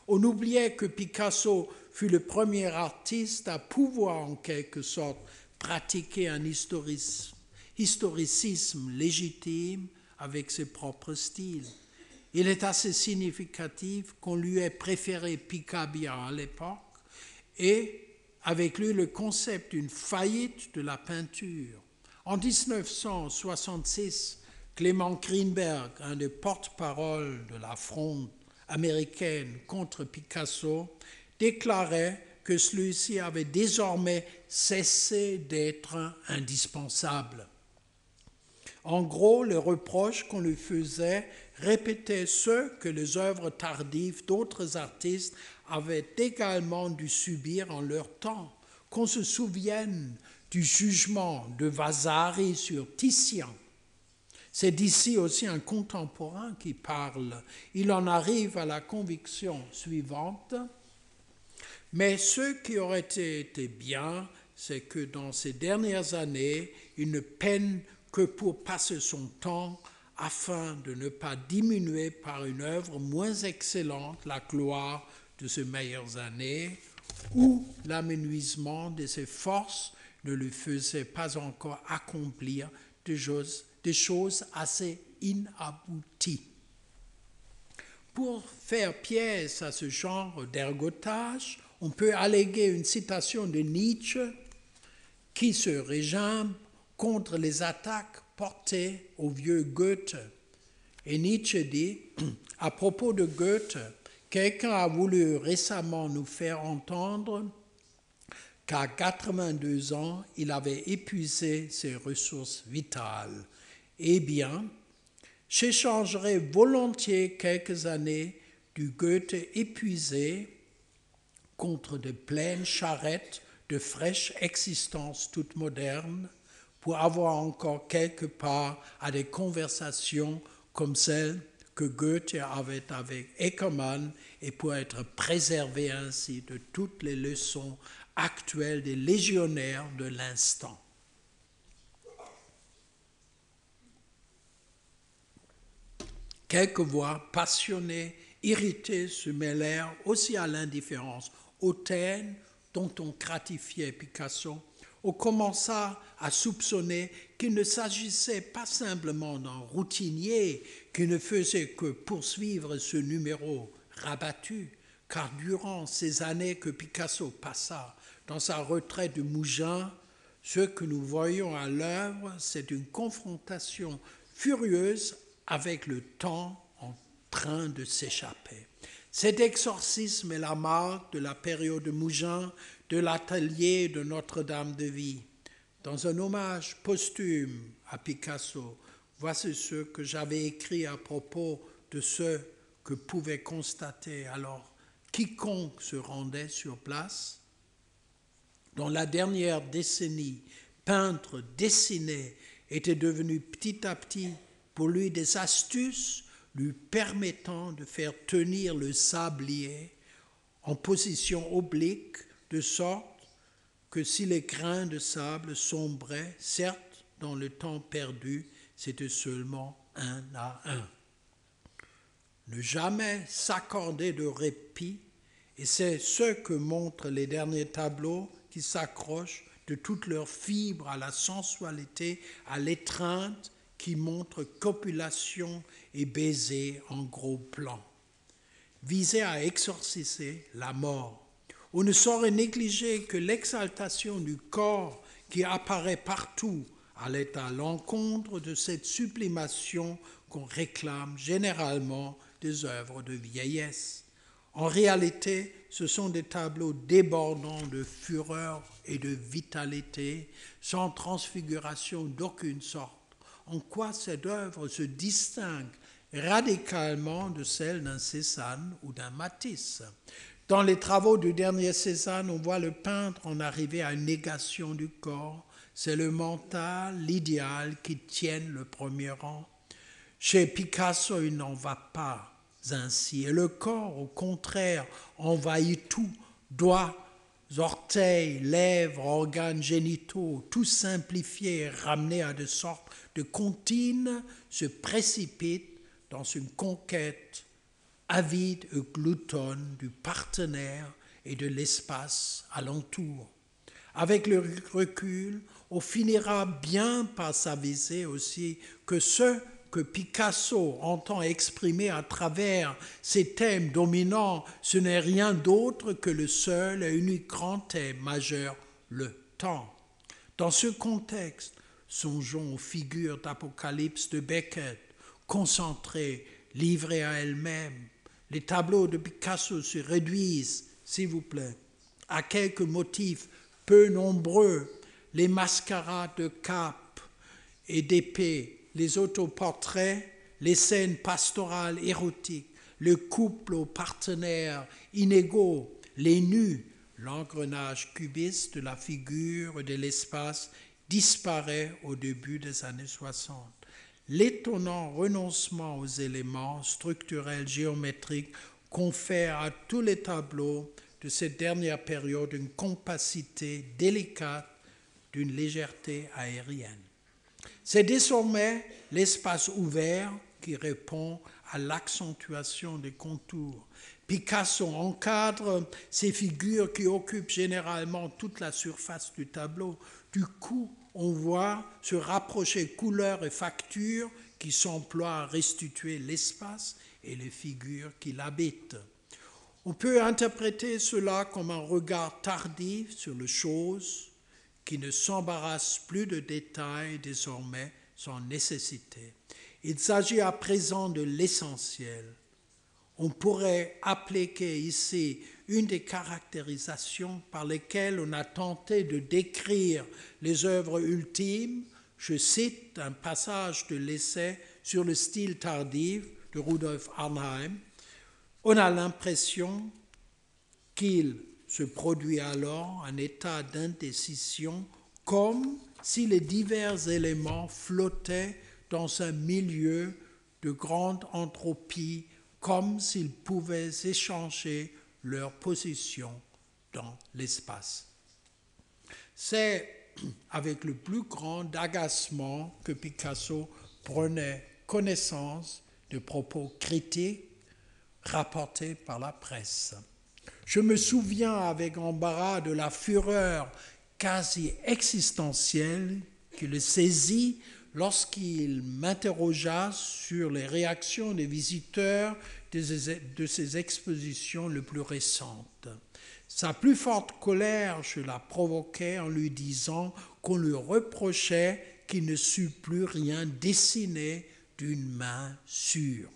On oubliait que Picasso fut le premier artiste à pouvoir en quelque sorte pratiquer un historicisme légitime avec ses propres styles. Il est assez significatif qu'on lui ait préféré Picabia à l'époque et avec lui le concept d'une faillite de la peinture. En 1966, Clément Greenberg, un des porte-parole de la fronde américaine contre Picasso, déclarait que celui-ci avait désormais cessé d'être indispensable. En gros, les reproches qu'on lui faisait répétaient ceux que les œuvres tardives d'autres artistes avaient également dû subir en leur temps. Qu'on se souvienne du jugement de Vasari sur Titien. C'est d'ici aussi un contemporain qui parle. Il en arrive à la conviction suivante mais ce qui aurait été bien, c'est que dans ces dernières années, il ne peine que pour passer son temps afin de ne pas diminuer par une œuvre moins excellente la gloire de ses meilleures années, où l'amenuisement de ses forces ne lui faisait pas encore accomplir des choses assez inabouties. Pour faire pièce à ce genre d'ergotage, on peut alléguer une citation de Nietzsche qui se régime contre les attaques portées au vieux Goethe. Et Nietzsche dit, à propos de Goethe, quelqu'un a voulu récemment nous faire entendre qu'à 82 ans, il avait épuisé ses ressources vitales. Eh bien, j'échangerai volontiers quelques années du Goethe épuisé contre de pleines charrettes de fraîche existence toute moderne pour avoir encore quelque part à des conversations comme celles que Goethe avait avec Eckermann et pour être préservé ainsi de toutes les leçons actuelles des légionnaires de l'instant. Quelques voix passionnées, irritées se mêlèrent aussi à l'indifférence hautaine dont on gratifiait Picasso, on commença à soupçonner qu'il ne s'agissait pas simplement d'un routinier qui ne faisait que poursuivre ce numéro rabattu, car durant ces années que Picasso passa dans sa retraite de Mougins, ce que nous voyons à l'œuvre, c'est une confrontation furieuse avec le temps en train de s'échapper. Cet exorcisme est la marque de la période de Mougins, de l'atelier de Notre-Dame de Vie. Dans un hommage posthume à Picasso, voici ce que j'avais écrit à propos de ce que pouvait constater alors quiconque se rendait sur place. Dans la dernière décennie, peintre dessiné était devenu petit à petit pour lui des astuces lui permettant de faire tenir le sablier en position oblique, de sorte que si les grains de sable sombraient, certes dans le temps perdu, c'était seulement un à un. Ne jamais s'accorder de répit, et c'est ce que montrent les derniers tableaux qui s'accrochent de toutes leurs fibres à la sensualité, à l'étreinte, qui montrent copulation et baiser en gros plan, visait à exorciser la mort. On ne saurait négliger que l'exaltation du corps qui apparaît partout allait à l'encontre de cette sublimation qu'on réclame généralement des œuvres de vieillesse. En réalité, ce sont des tableaux débordants de fureur et de vitalité, sans transfiguration d'aucune sorte en quoi cette œuvre se distingue radicalement de celle d'un Cézanne ou d'un Matisse. Dans les travaux du dernier Cézanne, on voit le peintre en arriver à une négation du corps. C'est le mental, l'idéal qui tiennent le premier rang. Chez Picasso, il n'en va pas ainsi. Et le corps, au contraire, envahit tout, doigts, orteils, lèvres, organes génitaux, tout simplifié et ramené à de sortes de comptines se précipite dans une conquête avide et gloutonne du partenaire et de l'espace alentour. Avec le recul, on finira bien par s'aviser aussi que ce que Picasso entend exprimer à travers ses thèmes dominants, ce n'est rien d'autre que le seul et unique grand thème majeur, le temps. Dans ce contexte, songeons aux figures d'Apocalypse de Beckett, concentrées, livrées à elles-mêmes. Les tableaux de Picasso se réduisent, s'il vous plaît, à quelques motifs peu nombreux, les mascarades de capes et d'épées, les autoportraits, les scènes pastorales érotiques, le couple aux partenaires inégaux, les nus, l'engrenage cubiste de la figure de l'espace disparaît au début des années 60. L'étonnant renoncement aux éléments structurels géométriques confère à tous les tableaux de cette dernière période une compacité délicate d'une légèreté aérienne. C'est désormais l'espace ouvert qui répond à l'accentuation des contours. Picasso encadre ces figures qui occupent généralement toute la surface du tableau. Du coup, on voit se rapprocher couleurs et factures qui s'emploient à restituer l'espace et les figures qui l'habitent. On peut interpréter cela comme un regard tardif sur les choses qui ne s'embarrasse plus de détails désormais sans nécessité. Il s'agit à présent de l'essentiel. On pourrait appliquer ici une des caractérisations par lesquelles on a tenté de décrire les œuvres ultimes. Je cite un passage de l'essai sur le style tardif de Rudolf Arnheim on a l'impression qu'il se produit alors un état d'indécision comme si les divers éléments flottaient dans un milieu de grande entropie, comme s'ils pouvaient échanger leur position dans l'espace. C'est avec le plus grand agacement que Picasso prenait connaissance de propos critiques rapporté par la presse. Je me souviens avec embarras de la fureur quasi existentielle qui le saisit lorsqu'il m'interrogea sur les réactions des visiteurs de ses expositions les plus récentes. Sa plus forte colère, je la provoquais en lui disant qu'on lui reprochait qu'il ne sut plus rien dessiner d'une main sûre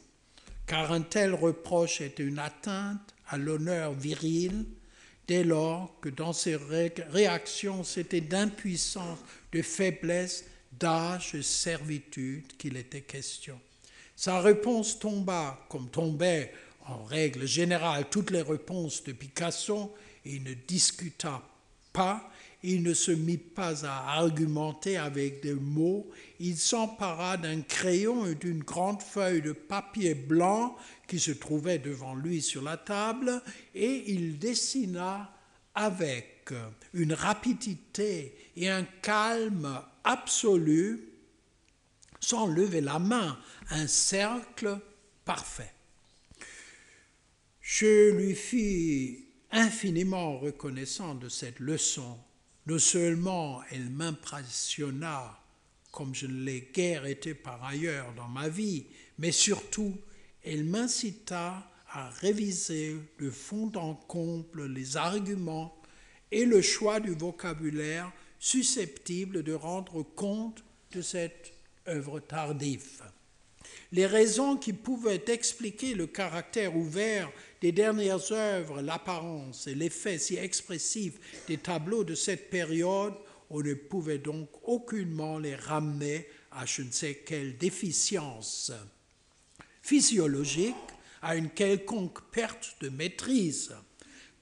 car un tel reproche est une atteinte à l'honneur viril dès lors que dans ses réactions c'était d'impuissance, de faiblesse, d'âge et servitude qu'il était question. Sa réponse tomba, comme tombaient en règle générale toutes les réponses de Picasso, et il ne discuta pas il ne se mit pas à argumenter avec des mots, il s'empara d'un crayon et d'une grande feuille de papier blanc qui se trouvait devant lui sur la table, et il dessina avec une rapidité et un calme absolu, sans lever la main, un cercle parfait. Je lui fis infiniment reconnaissant de cette leçon non seulement elle m'impressionna comme je ne l'ai guère été par ailleurs dans ma vie, mais surtout elle m'incita à réviser de fond en comble les arguments et le choix du vocabulaire susceptible de rendre compte de cette œuvre tardive. Les raisons qui pouvaient expliquer le caractère ouvert des dernières œuvres, l'apparence et l'effet si expressif des tableaux de cette période, on ne pouvait donc aucunement les ramener à je ne sais quelle déficience physiologique, à une quelconque perte de maîtrise.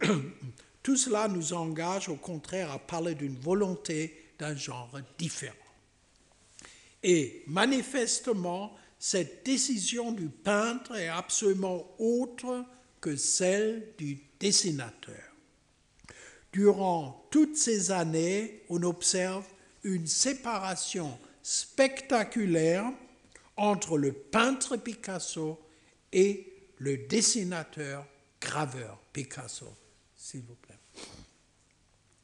Tout cela nous engage au contraire à parler d'une volonté d'un genre différent. Et manifestement, cette décision du peintre est absolument autre que celle du dessinateur. Durant toutes ces années, on observe une séparation spectaculaire entre le peintre Picasso et le dessinateur graveur Picasso, s'il vous plaît.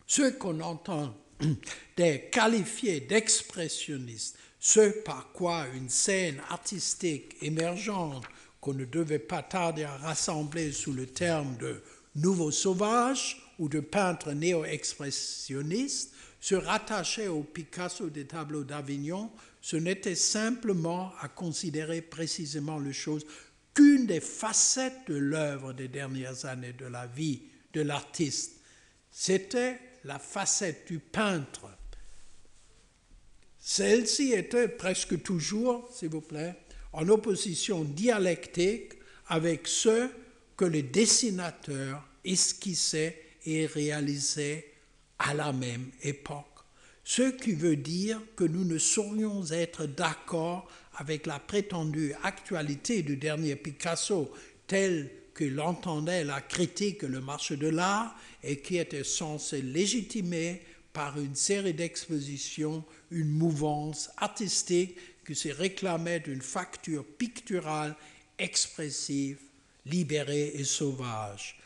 Ceux qu'on entend des qualifiés d'expressionnistes, ce par quoi une scène artistique émergente qu'on ne devait pas tarder à rassembler sous le terme de nouveau sauvage ou de peintre néo-expressionniste, se rattachait au Picasso des tableaux d'Avignon, ce n'était simplement à considérer précisément les choses qu'une des facettes de l'œuvre des dernières années de la vie de l'artiste. C'était la facette du peintre. Celle-ci était presque toujours, s'il vous plaît, en opposition dialectique avec ce que les dessinateurs esquissaient et réalisaient à la même époque. Ce qui veut dire que nous ne saurions être d'accord avec la prétendue actualité du dernier Picasso telle que l'entendait la critique Le marché de l'art et qui était censée légitimer par une série d'expositions une mouvance artistique qui se réclamait d'une facture picturale expressive, libérée et sauvage.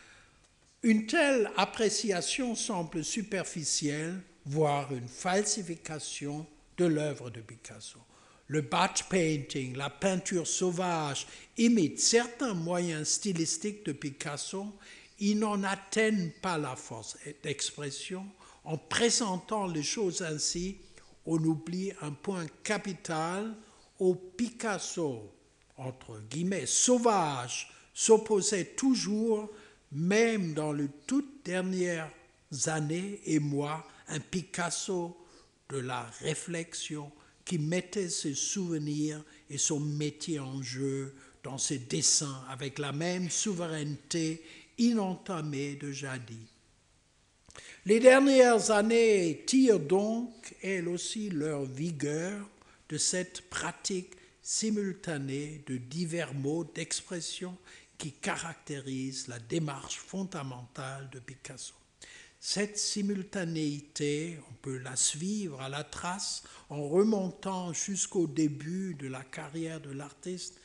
Une telle appréciation semble superficielle, voire une falsification de l'œuvre de Picasso. Le batch painting, la peinture sauvage, imitent certains moyens stylistiques de Picasso. Ils n'en atteignent pas la force d'expression. En présentant les choses ainsi, on oublie un point capital au Picasso, entre guillemets, sauvage, s'opposait toujours, même dans les toutes dernières années et mois, un Picasso de la réflexion qui mettait ses souvenirs et son métier en jeu dans ses dessins avec la même souveraineté inentamée de jadis. Les dernières années tirent donc, elles aussi, leur vigueur de cette pratique simultanée de divers mots d'expression qui caractérise la démarche fondamentale de Picasso. Cette simultanéité, on peut la suivre à la trace en remontant jusqu'au début de la carrière de l'artiste,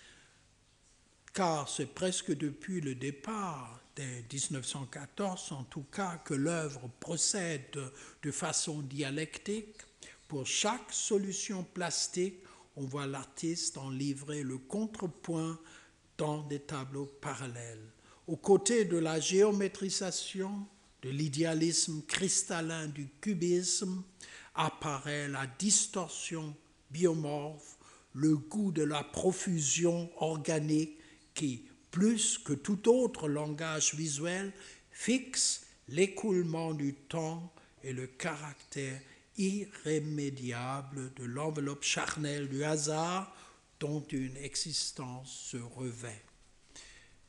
car c'est presque depuis le départ de 1914 en tout cas que l'œuvre procède de façon dialectique. Pour chaque solution plastique, on voit l'artiste en livrer le contrepoint dans des tableaux parallèles. Aux côtés de la géométrisation, de l'idéalisme cristallin du cubisme apparaît la distorsion biomorphe, le goût de la profusion organique qui, plus que tout autre langage visuel, fixe l'écoulement du temps et le caractère irrémédiable de l'enveloppe charnelle du hasard dont une existence se revêt.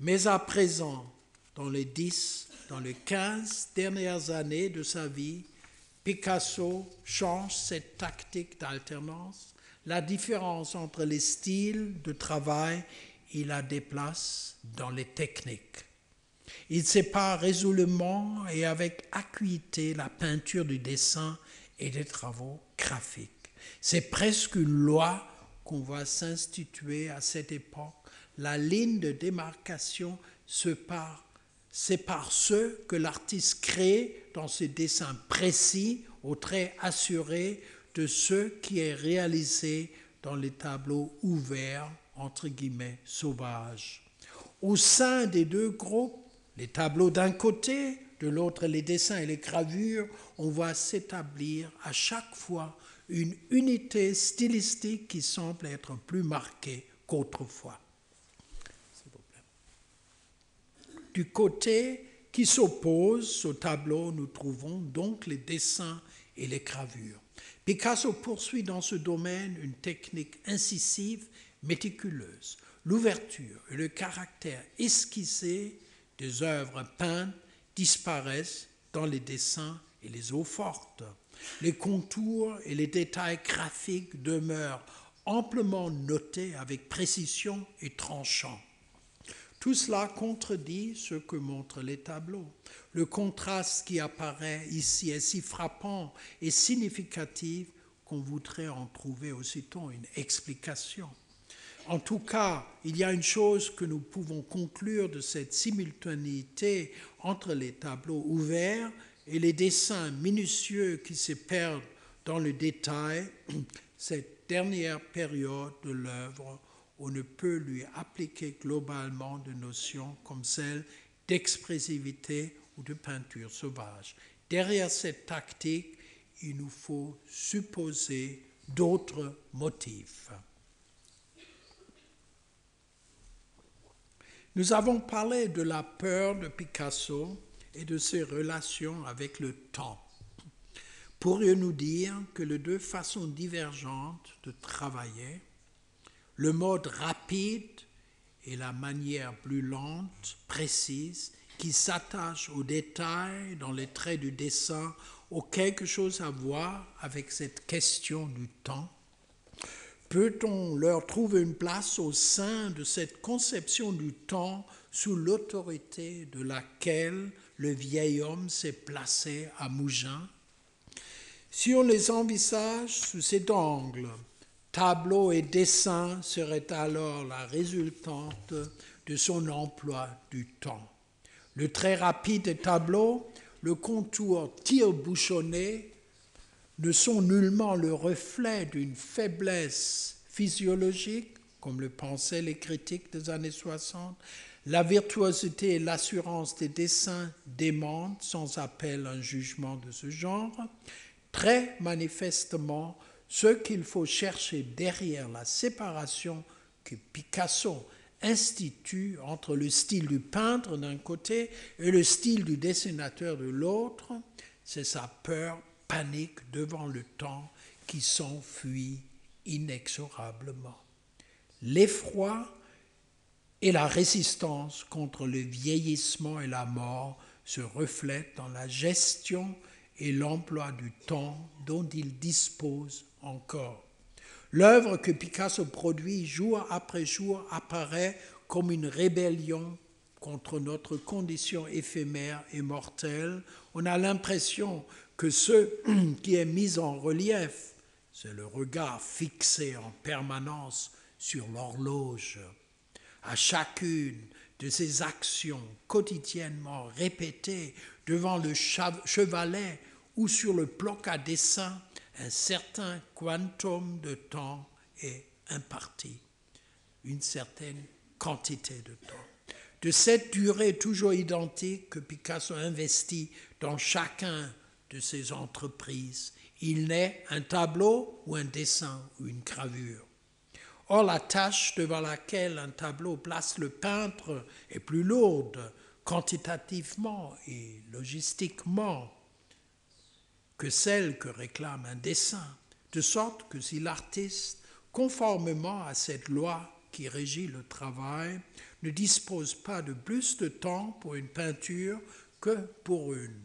Mais à présent, dans les dix, dans les quinze dernières années de sa vie, Picasso change cette tactique d'alternance. La différence entre les styles de travail, il la déplace dans les techniques. Il sépare résolument et avec acuité la peinture du dessin et des travaux graphiques. C'est presque une loi qu'on va s'instituer à cette époque. La ligne de démarcation se part c'est par ceux que l'artiste crée dans ses dessins précis, au trait assuré, de ce qui est réalisé dans les tableaux ouverts, entre guillemets, sauvages. Au sein des deux groupes, les tableaux d'un côté, de l'autre les dessins et les gravures, on voit s'établir à chaque fois une unité stylistique qui semble être plus marquée qu'autrefois. Du côté qui s'oppose au tableau, nous trouvons donc les dessins et les gravures. Picasso poursuit dans ce domaine une technique incisive, méticuleuse. L'ouverture et le caractère esquissé des œuvres peintes disparaissent dans les dessins et les eaux fortes. Les contours et les détails graphiques demeurent amplement notés avec précision et tranchant. Tout cela contredit ce que montrent les tableaux. Le contraste qui apparaît ici est si frappant et significatif qu'on voudrait en trouver aussitôt une explication. En tout cas, il y a une chose que nous pouvons conclure de cette simultanéité entre les tableaux ouverts et les dessins minutieux qui se perdent dans le détail, cette dernière période de l'œuvre on ne peut lui appliquer globalement de notions comme celle d'expressivité ou de peinture sauvage. Derrière cette tactique, il nous faut supposer d'autres motifs. Nous avons parlé de la peur de Picasso et de ses relations avec le temps. Pourrions-nous dire que les deux façons divergentes de travailler le mode rapide et la manière plus lente, précise, qui s'attache aux détails dans les traits du dessin ont quelque chose à voir avec cette question du temps. Peut-on leur trouver une place au sein de cette conception du temps sous l'autorité de laquelle le vieil homme s'est placé à Mougins? Si on les envisage sous cet angle, tableau et dessin seraient alors la résultante de son emploi du temps. Le très rapide tableau, le contour tire-bouchonné ne sont nullement le reflet d'une faiblesse physiologique, comme le pensaient les critiques des années 60. La virtuosité et l'assurance des dessins démentent sans appel un jugement de ce genre. Très manifestement, ce qu'il faut chercher derrière la séparation que Picasso institue entre le style du peintre d'un côté et le style du dessinateur de l'autre, c'est sa peur panique devant le temps qui s'enfuit inexorablement. L'effroi et la résistance contre le vieillissement et la mort se reflètent dans la gestion et l'emploi du temps dont il dispose encore. L'œuvre que Picasso produit jour après jour apparaît comme une rébellion contre notre condition éphémère et mortelle. On a l'impression que ce qui est mis en relief, c'est le regard fixé en permanence sur l'horloge. À chacune de ces actions quotidiennement répétées devant le chevalet ou sur le bloc à dessin, un certain quantum de temps est imparti, une certaine quantité de temps. De cette durée toujours identique que Picasso investit dans chacun de ses entreprises. Il n'est un tableau ou un dessin ou une gravure. Or, la tâche devant laquelle un tableau place le peintre est plus lourde quantitativement et logistiquement que celle que réclame un dessin, de sorte que si l'artiste, conformément à cette loi qui régit le travail, ne dispose pas de plus de temps pour une peinture que pour une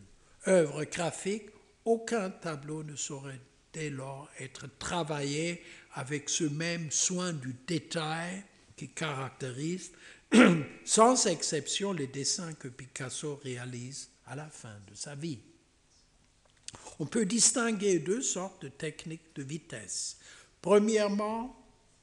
œuvre graphique, aucun tableau ne saurait dès lors être travaillé avec ce même soin du détail qui caractérise, sans exception, les dessins que Picasso réalise à la fin de sa vie. On peut distinguer deux sortes de techniques de vitesse. Premièrement,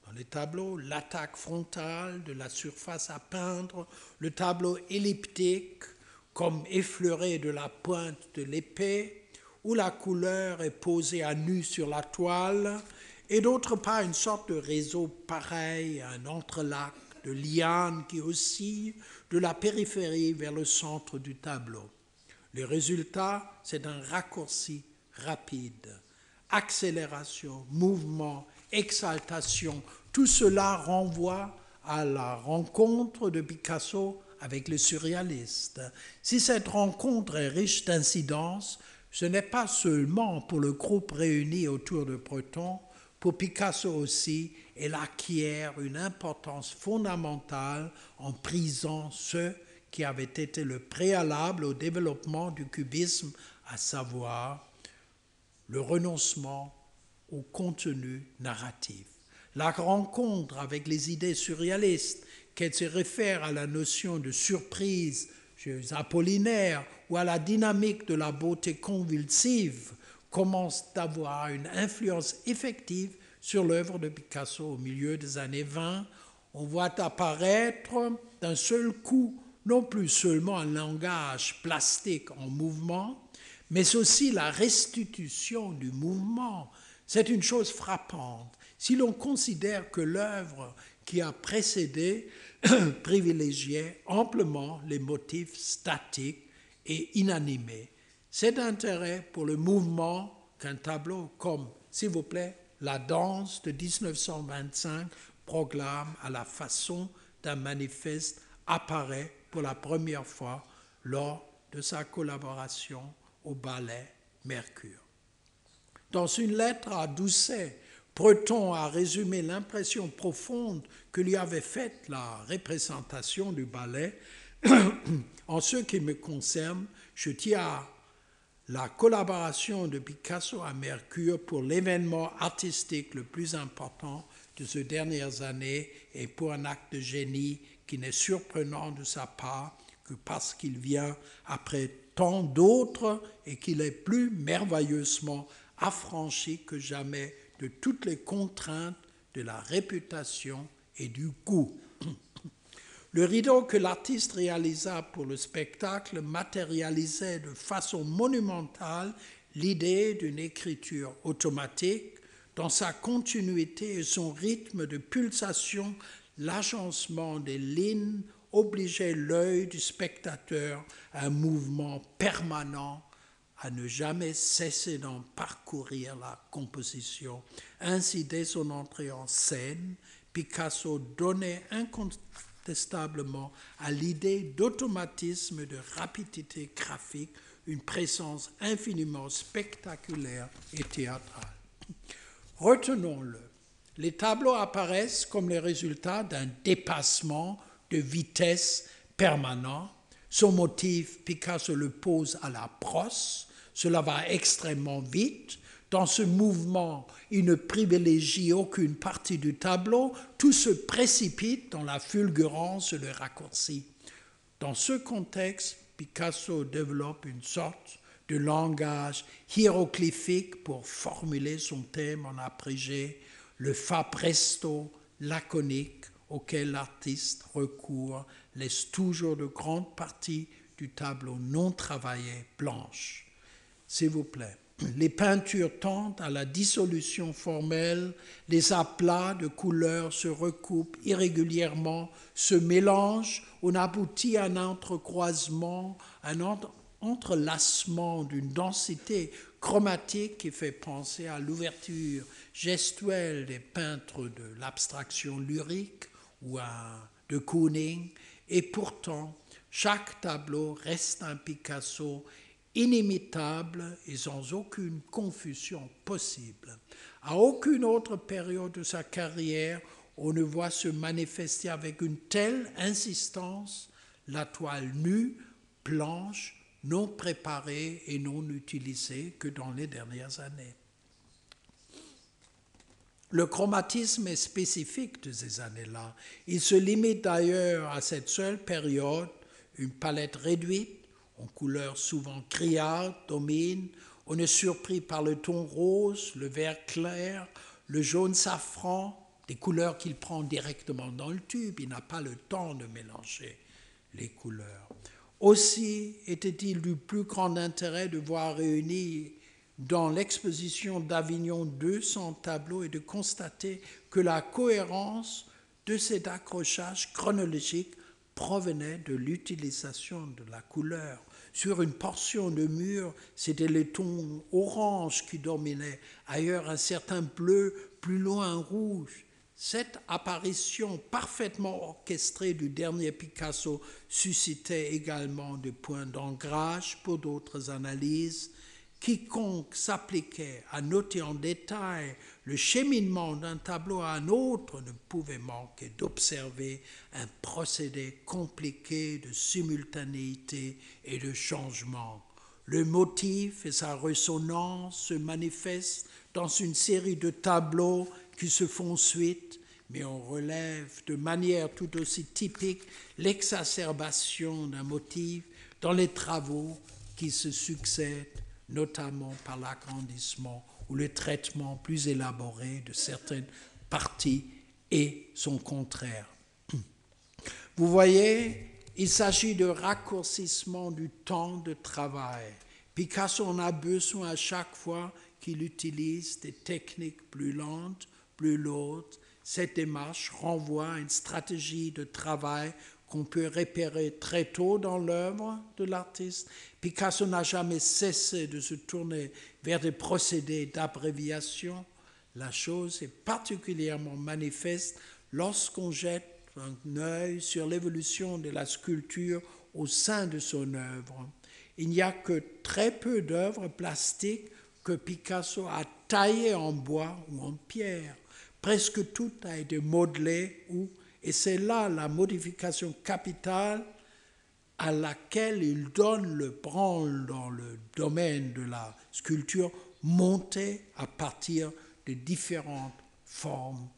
dans les tableaux, l'attaque frontale de la surface à peindre, le tableau elliptique, comme effleuré de la pointe de l'épée, où la couleur est posée à nu sur la toile, et d'autre part une sorte de réseau pareil un entrelac de lianes qui oscille de la périphérie vers le centre du tableau. Le résultat, c'est un raccourci rapide, accélération, mouvement, exaltation. Tout cela renvoie à la rencontre de Picasso avec le surréaliste. Si cette rencontre est riche d'incidences, ce n'est pas seulement pour le groupe réuni autour de Breton, pour Picasso aussi, elle acquiert une importance fondamentale en prisant ce qui avait été le préalable au développement du cubisme, à savoir le renoncement au contenu narratif. La rencontre avec les idées surréalistes qu'elle se réfère à la notion de surprise chez Apollinaire ou à la dynamique de la beauté convulsive, commence d'avoir une influence effective sur l'œuvre de Picasso au milieu des années 20. On voit apparaître d'un seul coup non plus seulement un langage plastique en mouvement, mais aussi la restitution du mouvement. C'est une chose frappante. Si l'on considère que l'œuvre qui a précédé privilégiait amplement les motifs statiques et inanimés. C'est d'intérêt pour le mouvement qu'un tableau comme, s'il vous plaît, La danse de 1925 proclame à la façon d'un manifeste apparaît pour la première fois lors de sa collaboration au ballet Mercure. Dans une lettre à Doucet, Breton a résumé l'impression profonde que lui avait faite la représentation du ballet. en ce qui me concerne, je tiens à la collaboration de Picasso à Mercure pour l'événement artistique le plus important de ces dernières années et pour un acte de génie qui n'est surprenant de sa part que parce qu'il vient après tant d'autres et qu'il est plus merveilleusement affranchi que jamais de toutes les contraintes de la réputation et du goût. Le rideau que l'artiste réalisa pour le spectacle matérialisait de façon monumentale l'idée d'une écriture automatique dans sa continuité et son rythme de pulsation, l'agencement des lignes obligeait l'œil du spectateur à un mouvement permanent, à ne jamais cesser d'en parcourir la composition. Ainsi, dès son entrée en scène, Picasso donnait incontestablement à l'idée d'automatisme et de rapidité graphique une présence infiniment spectaculaire et théâtrale. Retenons-le, les tableaux apparaissent comme les résultats d'un dépassement de vitesse permanent. Son motif, Picasso le pose à la brosse, cela va extrêmement vite. Dans ce mouvement, il ne privilégie aucune partie du tableau, tout se précipite dans la fulgurance et le raccourci. Dans ce contexte, Picasso développe une sorte de langage hiéroglyphique pour formuler son thème en abrégé, le fa presto laconique auquel l'artiste recourt laisse toujours de grandes parties du tableau non travaillé blanches. S'il vous plaît. Les peintures tendent à la dissolution formelle, les aplats de couleurs se recoupent irrégulièrement, se mélangent, on aboutit à un entrecroisement, un entrelacement d'une densité chromatique qui fait penser à l'ouverture gestuelle des peintres de l'abstraction lyrique ou de Kooning, et pourtant chaque tableau reste un Picasso inimitable et sans aucune confusion possible. À aucune autre période de sa carrière, on ne voit se manifester avec une telle insistance la toile nue, blanche, non préparée et non utilisée que dans les dernières années. Le chromatisme est spécifique de ces années-là. Il se limite d'ailleurs à cette seule période, une palette réduite en couleurs souvent criardes domine. On est surpris par le ton rose, le vert clair, le jaune safran, des couleurs qu'il prend directement dans le tube. Il n'a pas le temps de mélanger les couleurs. Aussi était-il du plus grand intérêt de voir réunis dans l'exposition d'Avignon 200 tableaux et de constater que la cohérence de cet accrochage chronologique provenait de l'utilisation de la couleur. Sur une portion de mur, c'était le ton orange qui dominait, ailleurs un certain bleu, plus loin rouge. Cette apparition parfaitement orchestrée du dernier Picasso suscitait également des points d'ancrage pour d'autres analyses. Quiconque s'appliquait à noter en détail le cheminement d'un tableau à un autre ne pouvait manquer d'observer un procédé compliqué de simultanéité et de changement. Le motif et sa résonance se manifestent dans une série de tableaux qui se font suite, mais on relève de manière tout aussi typique l'exacerbation d'un motif dans les travaux qui se succèdent notamment par l'agrandissement ou le traitement plus élaboré de certaines parties et son contraire. Vous voyez, il s'agit de raccourcissement du temps de travail. Picasso en a besoin à chaque fois qu'il utilise des techniques plus lentes, plus lourdes. Cette démarche renvoie à une stratégie de travail qu'on peut repérer très tôt dans l'œuvre de l'artiste. Picasso n'a jamais cessé de se tourner vers des procédés d'abréviation. La chose est particulièrement manifeste lorsqu'on jette un œil sur l'évolution de la sculpture au sein de son œuvre. Il n'y a que très peu d'œuvres plastiques que Picasso a taillées en bois ou en pierre. Presque tout a été modelé ou et c'est là la modification capitale à laquelle il donne le branle dans le domaine de la sculpture montée à partir de différentes formes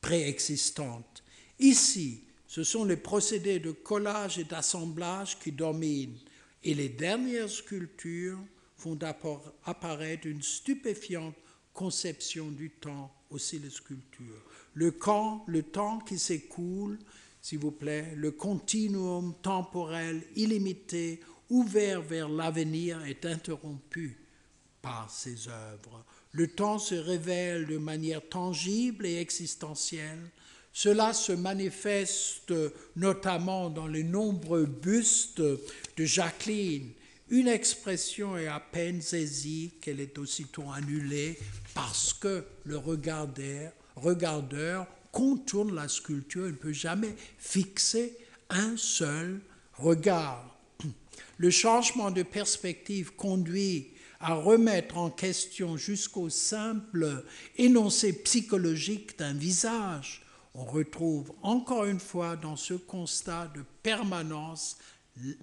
préexistantes. Ici, ce sont les procédés de collage et d'assemblage qui dominent et les dernières sculptures font apparaître une stupéfiante conception du temps aussi les sculptures. Le, le temps qui s'écoule, s'il vous plaît, le continuum temporel illimité, ouvert vers l'avenir, est interrompu par ces œuvres. Le temps se révèle de manière tangible et existentielle. Cela se manifeste notamment dans les nombreux bustes de Jacqueline. Une expression est à peine saisie qu'elle est aussitôt annulée parce que le regardeur, regardeur contourne la sculpture, il ne peut jamais fixer un seul regard. Le changement de perspective conduit à remettre en question jusqu'au simple énoncé psychologique d'un visage. On retrouve encore une fois dans ce constat de permanence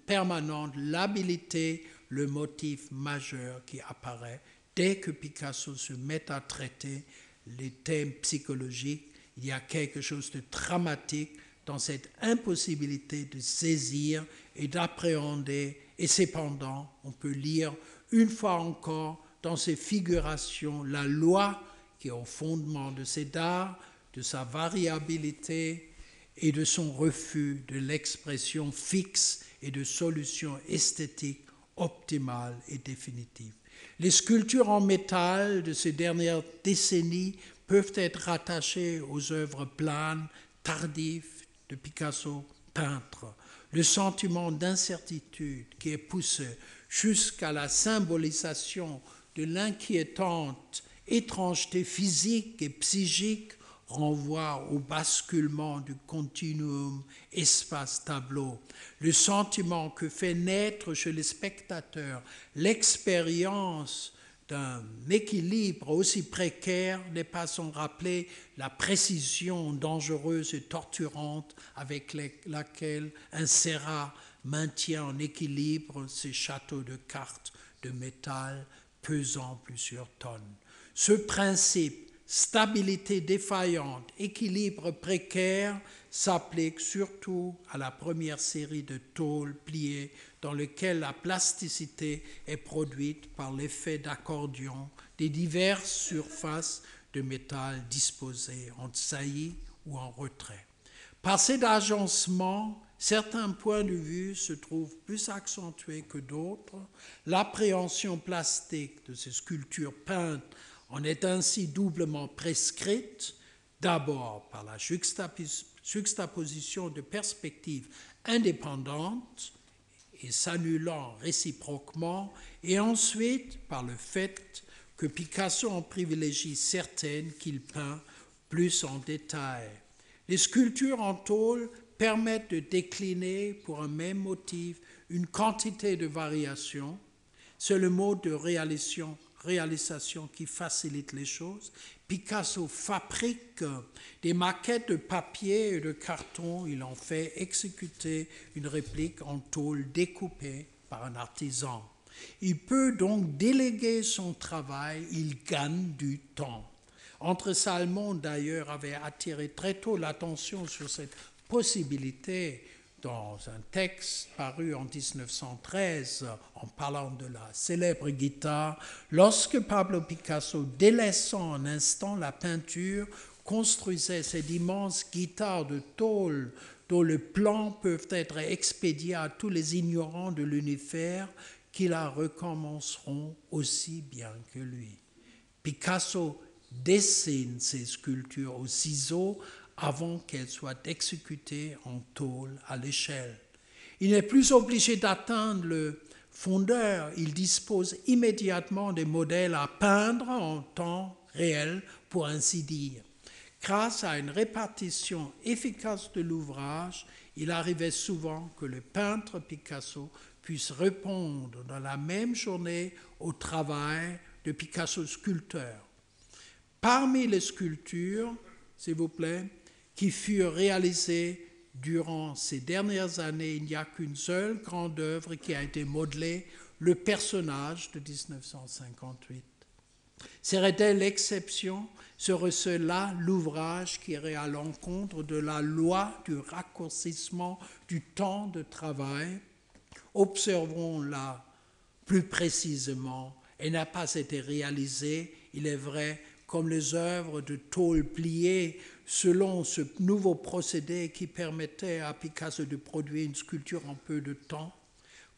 permanente l'habilité, le motif majeur qui apparaît dès que Picasso se met à traiter les thèmes psychologiques. Il y a quelque chose de dramatique dans cette impossibilité de saisir et d'appréhender. Et cependant, on peut lire une fois encore dans ces figurations la loi qui est au fondement de cet art, de sa variabilité et de son refus de l'expression fixe et de solutions esthétiques optimales et définitives. Les sculptures en métal de ces dernières décennies peuvent être rattachées aux œuvres planes, tardives de Picasso, peintre. Le sentiment d'incertitude qui est poussé jusqu'à la symbolisation de l'inquiétante étrangeté physique et psychique renvoie au basculement du continuum espace-tableau, le sentiment que fait naître chez les spectateurs l'expérience d'un équilibre aussi précaire n'est pas sans rappeler la précision dangereuse et torturante avec laquelle un Serra maintient en équilibre ses châteaux de cartes de métal pesant plusieurs tonnes. Ce principe stabilité défaillante, équilibre précaire s'applique surtout à la première série de tôles pliées dans lesquelles la plasticité est produite par l'effet d'accordion des diverses surfaces de métal disposées en saillie ou en retrait. Par cet agencement, certains points de vue se trouvent plus accentués que d'autres. L'appréhension plastique de ces sculptures peintes en est ainsi doublement prescrite, d'abord par la juxtaposition de perspectives indépendantes et s'annulant réciproquement, et ensuite par le fait que Picasso en privilégie certaines qu'il peint plus en détail. Les sculptures en tôle permettent de décliner pour un même motif une quantité de variations. C'est le mode de réalisation réalisation qui facilite les choses. Picasso fabrique des maquettes de papier et de carton. Il en fait exécuter une réplique en tôle découpée par un artisan. Il peut donc déléguer son travail, il gagne du temps. Entre Salmon, d'ailleurs, avait attiré très tôt l'attention sur cette possibilité dans un texte paru en 1913 en parlant de la célèbre guitare, lorsque Pablo Picasso, délaissant un instant la peinture, construisait cette immense guitare de tôle dont les plans peuvent être expédiés à tous les ignorants de l'univers qui la recommenceront aussi bien que lui. Picasso dessine ses sculptures au ciseau avant qu'elle soit exécutée en tôle à l'échelle. Il n'est plus obligé d'atteindre le fondeur, il dispose immédiatement des modèles à peindre en temps réel, pour ainsi dire. Grâce à une répartition efficace de l'ouvrage, il arrivait souvent que le peintre Picasso puisse répondre dans la même journée au travail de Picasso sculpteur. Parmi les sculptures, s'il vous plaît, qui furent réalisées durant ces dernières années. Il n'y a qu'une seule grande œuvre qui a été modelée, le personnage de 1958. Serait-elle l'exception? Serait-ce l'ouvrage qui irait à l'encontre de la loi du raccourcissement du temps de travail? Observons-la plus précisément. Elle n'a pas été réalisée, il est vrai, comme les œuvres de tôle pliée, selon ce nouveau procédé qui permettait à Picasso de produire une sculpture en peu de temps.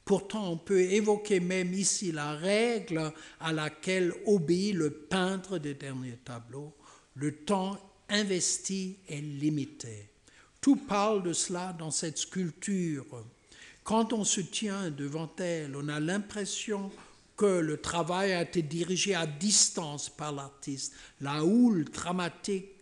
Pourtant, on peut évoquer même ici la règle à laquelle obéit le peintre des derniers tableaux. Le temps investi est limité. Tout parle de cela dans cette sculpture. Quand on se tient devant elle, on a l'impression que le travail a été dirigé à distance par l'artiste. La houle dramatique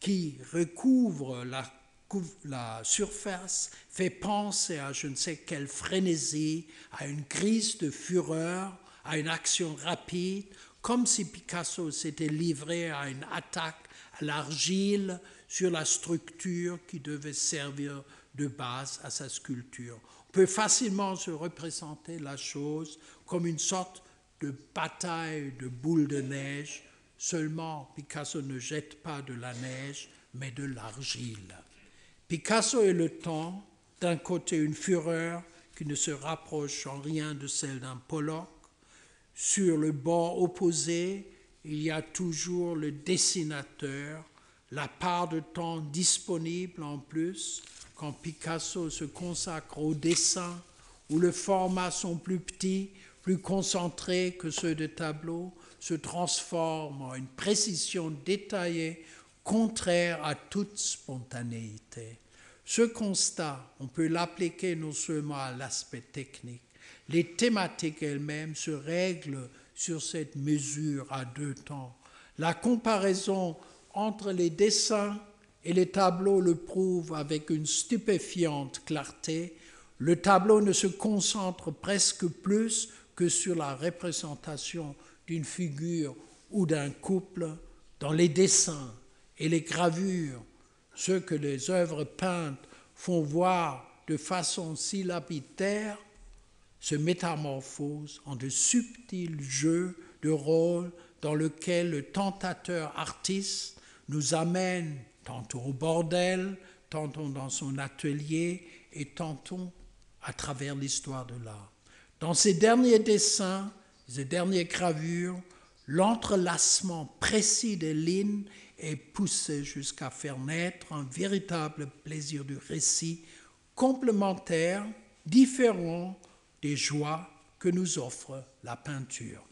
qui recouvre la, surface fait penser à je ne sais quelle frénésie, à une crise de fureur, à une action rapide, comme si Picasso s'était livré à une attaque à l'argile sur la structure qui devait servir de base à sa sculpture. On peut facilement se représenter la chose comme une sorte de bataille de boules de neige, seulement Picasso ne jette pas de la neige, mais de l'argile. Picasso et le temps, d'un côté une fureur qui ne se rapproche en rien de celle d'un Pollock, sur le bord opposé, il y a toujours le dessinateur, la part de temps disponible en plus quand Picasso se consacre au dessin, où les formats sont plus petits, plus concentrés que ceux des tableaux, se transforme en une précision détaillée contraire à toute spontanéité. Ce constat, on peut l'appliquer non seulement à l'aspect technique, les thématiques elles-mêmes se règlent sur cette mesure à deux temps. La comparaison entre les dessins et les tableaux le prouve avec une stupéfiante clarté. Le tableau ne se concentre presque plus que sur la représentation d'une figure ou d'un couple dans les dessins et les gravures, ce que les œuvres peintes font voir de façon si lapitaire, se métamorphosent en de subtils jeux de rôle dans lesquels le tentateur artiste nous amène tantôt au bordel, tantôt dans son atelier et tantôt à travers l'histoire de l'art. Dans ces derniers dessins, ces dernières gravures, l'entrelacement précis des lignes est poussé jusqu'à faire naître un véritable plaisir du récit complémentaire, différent des joies que nous offre la peinture.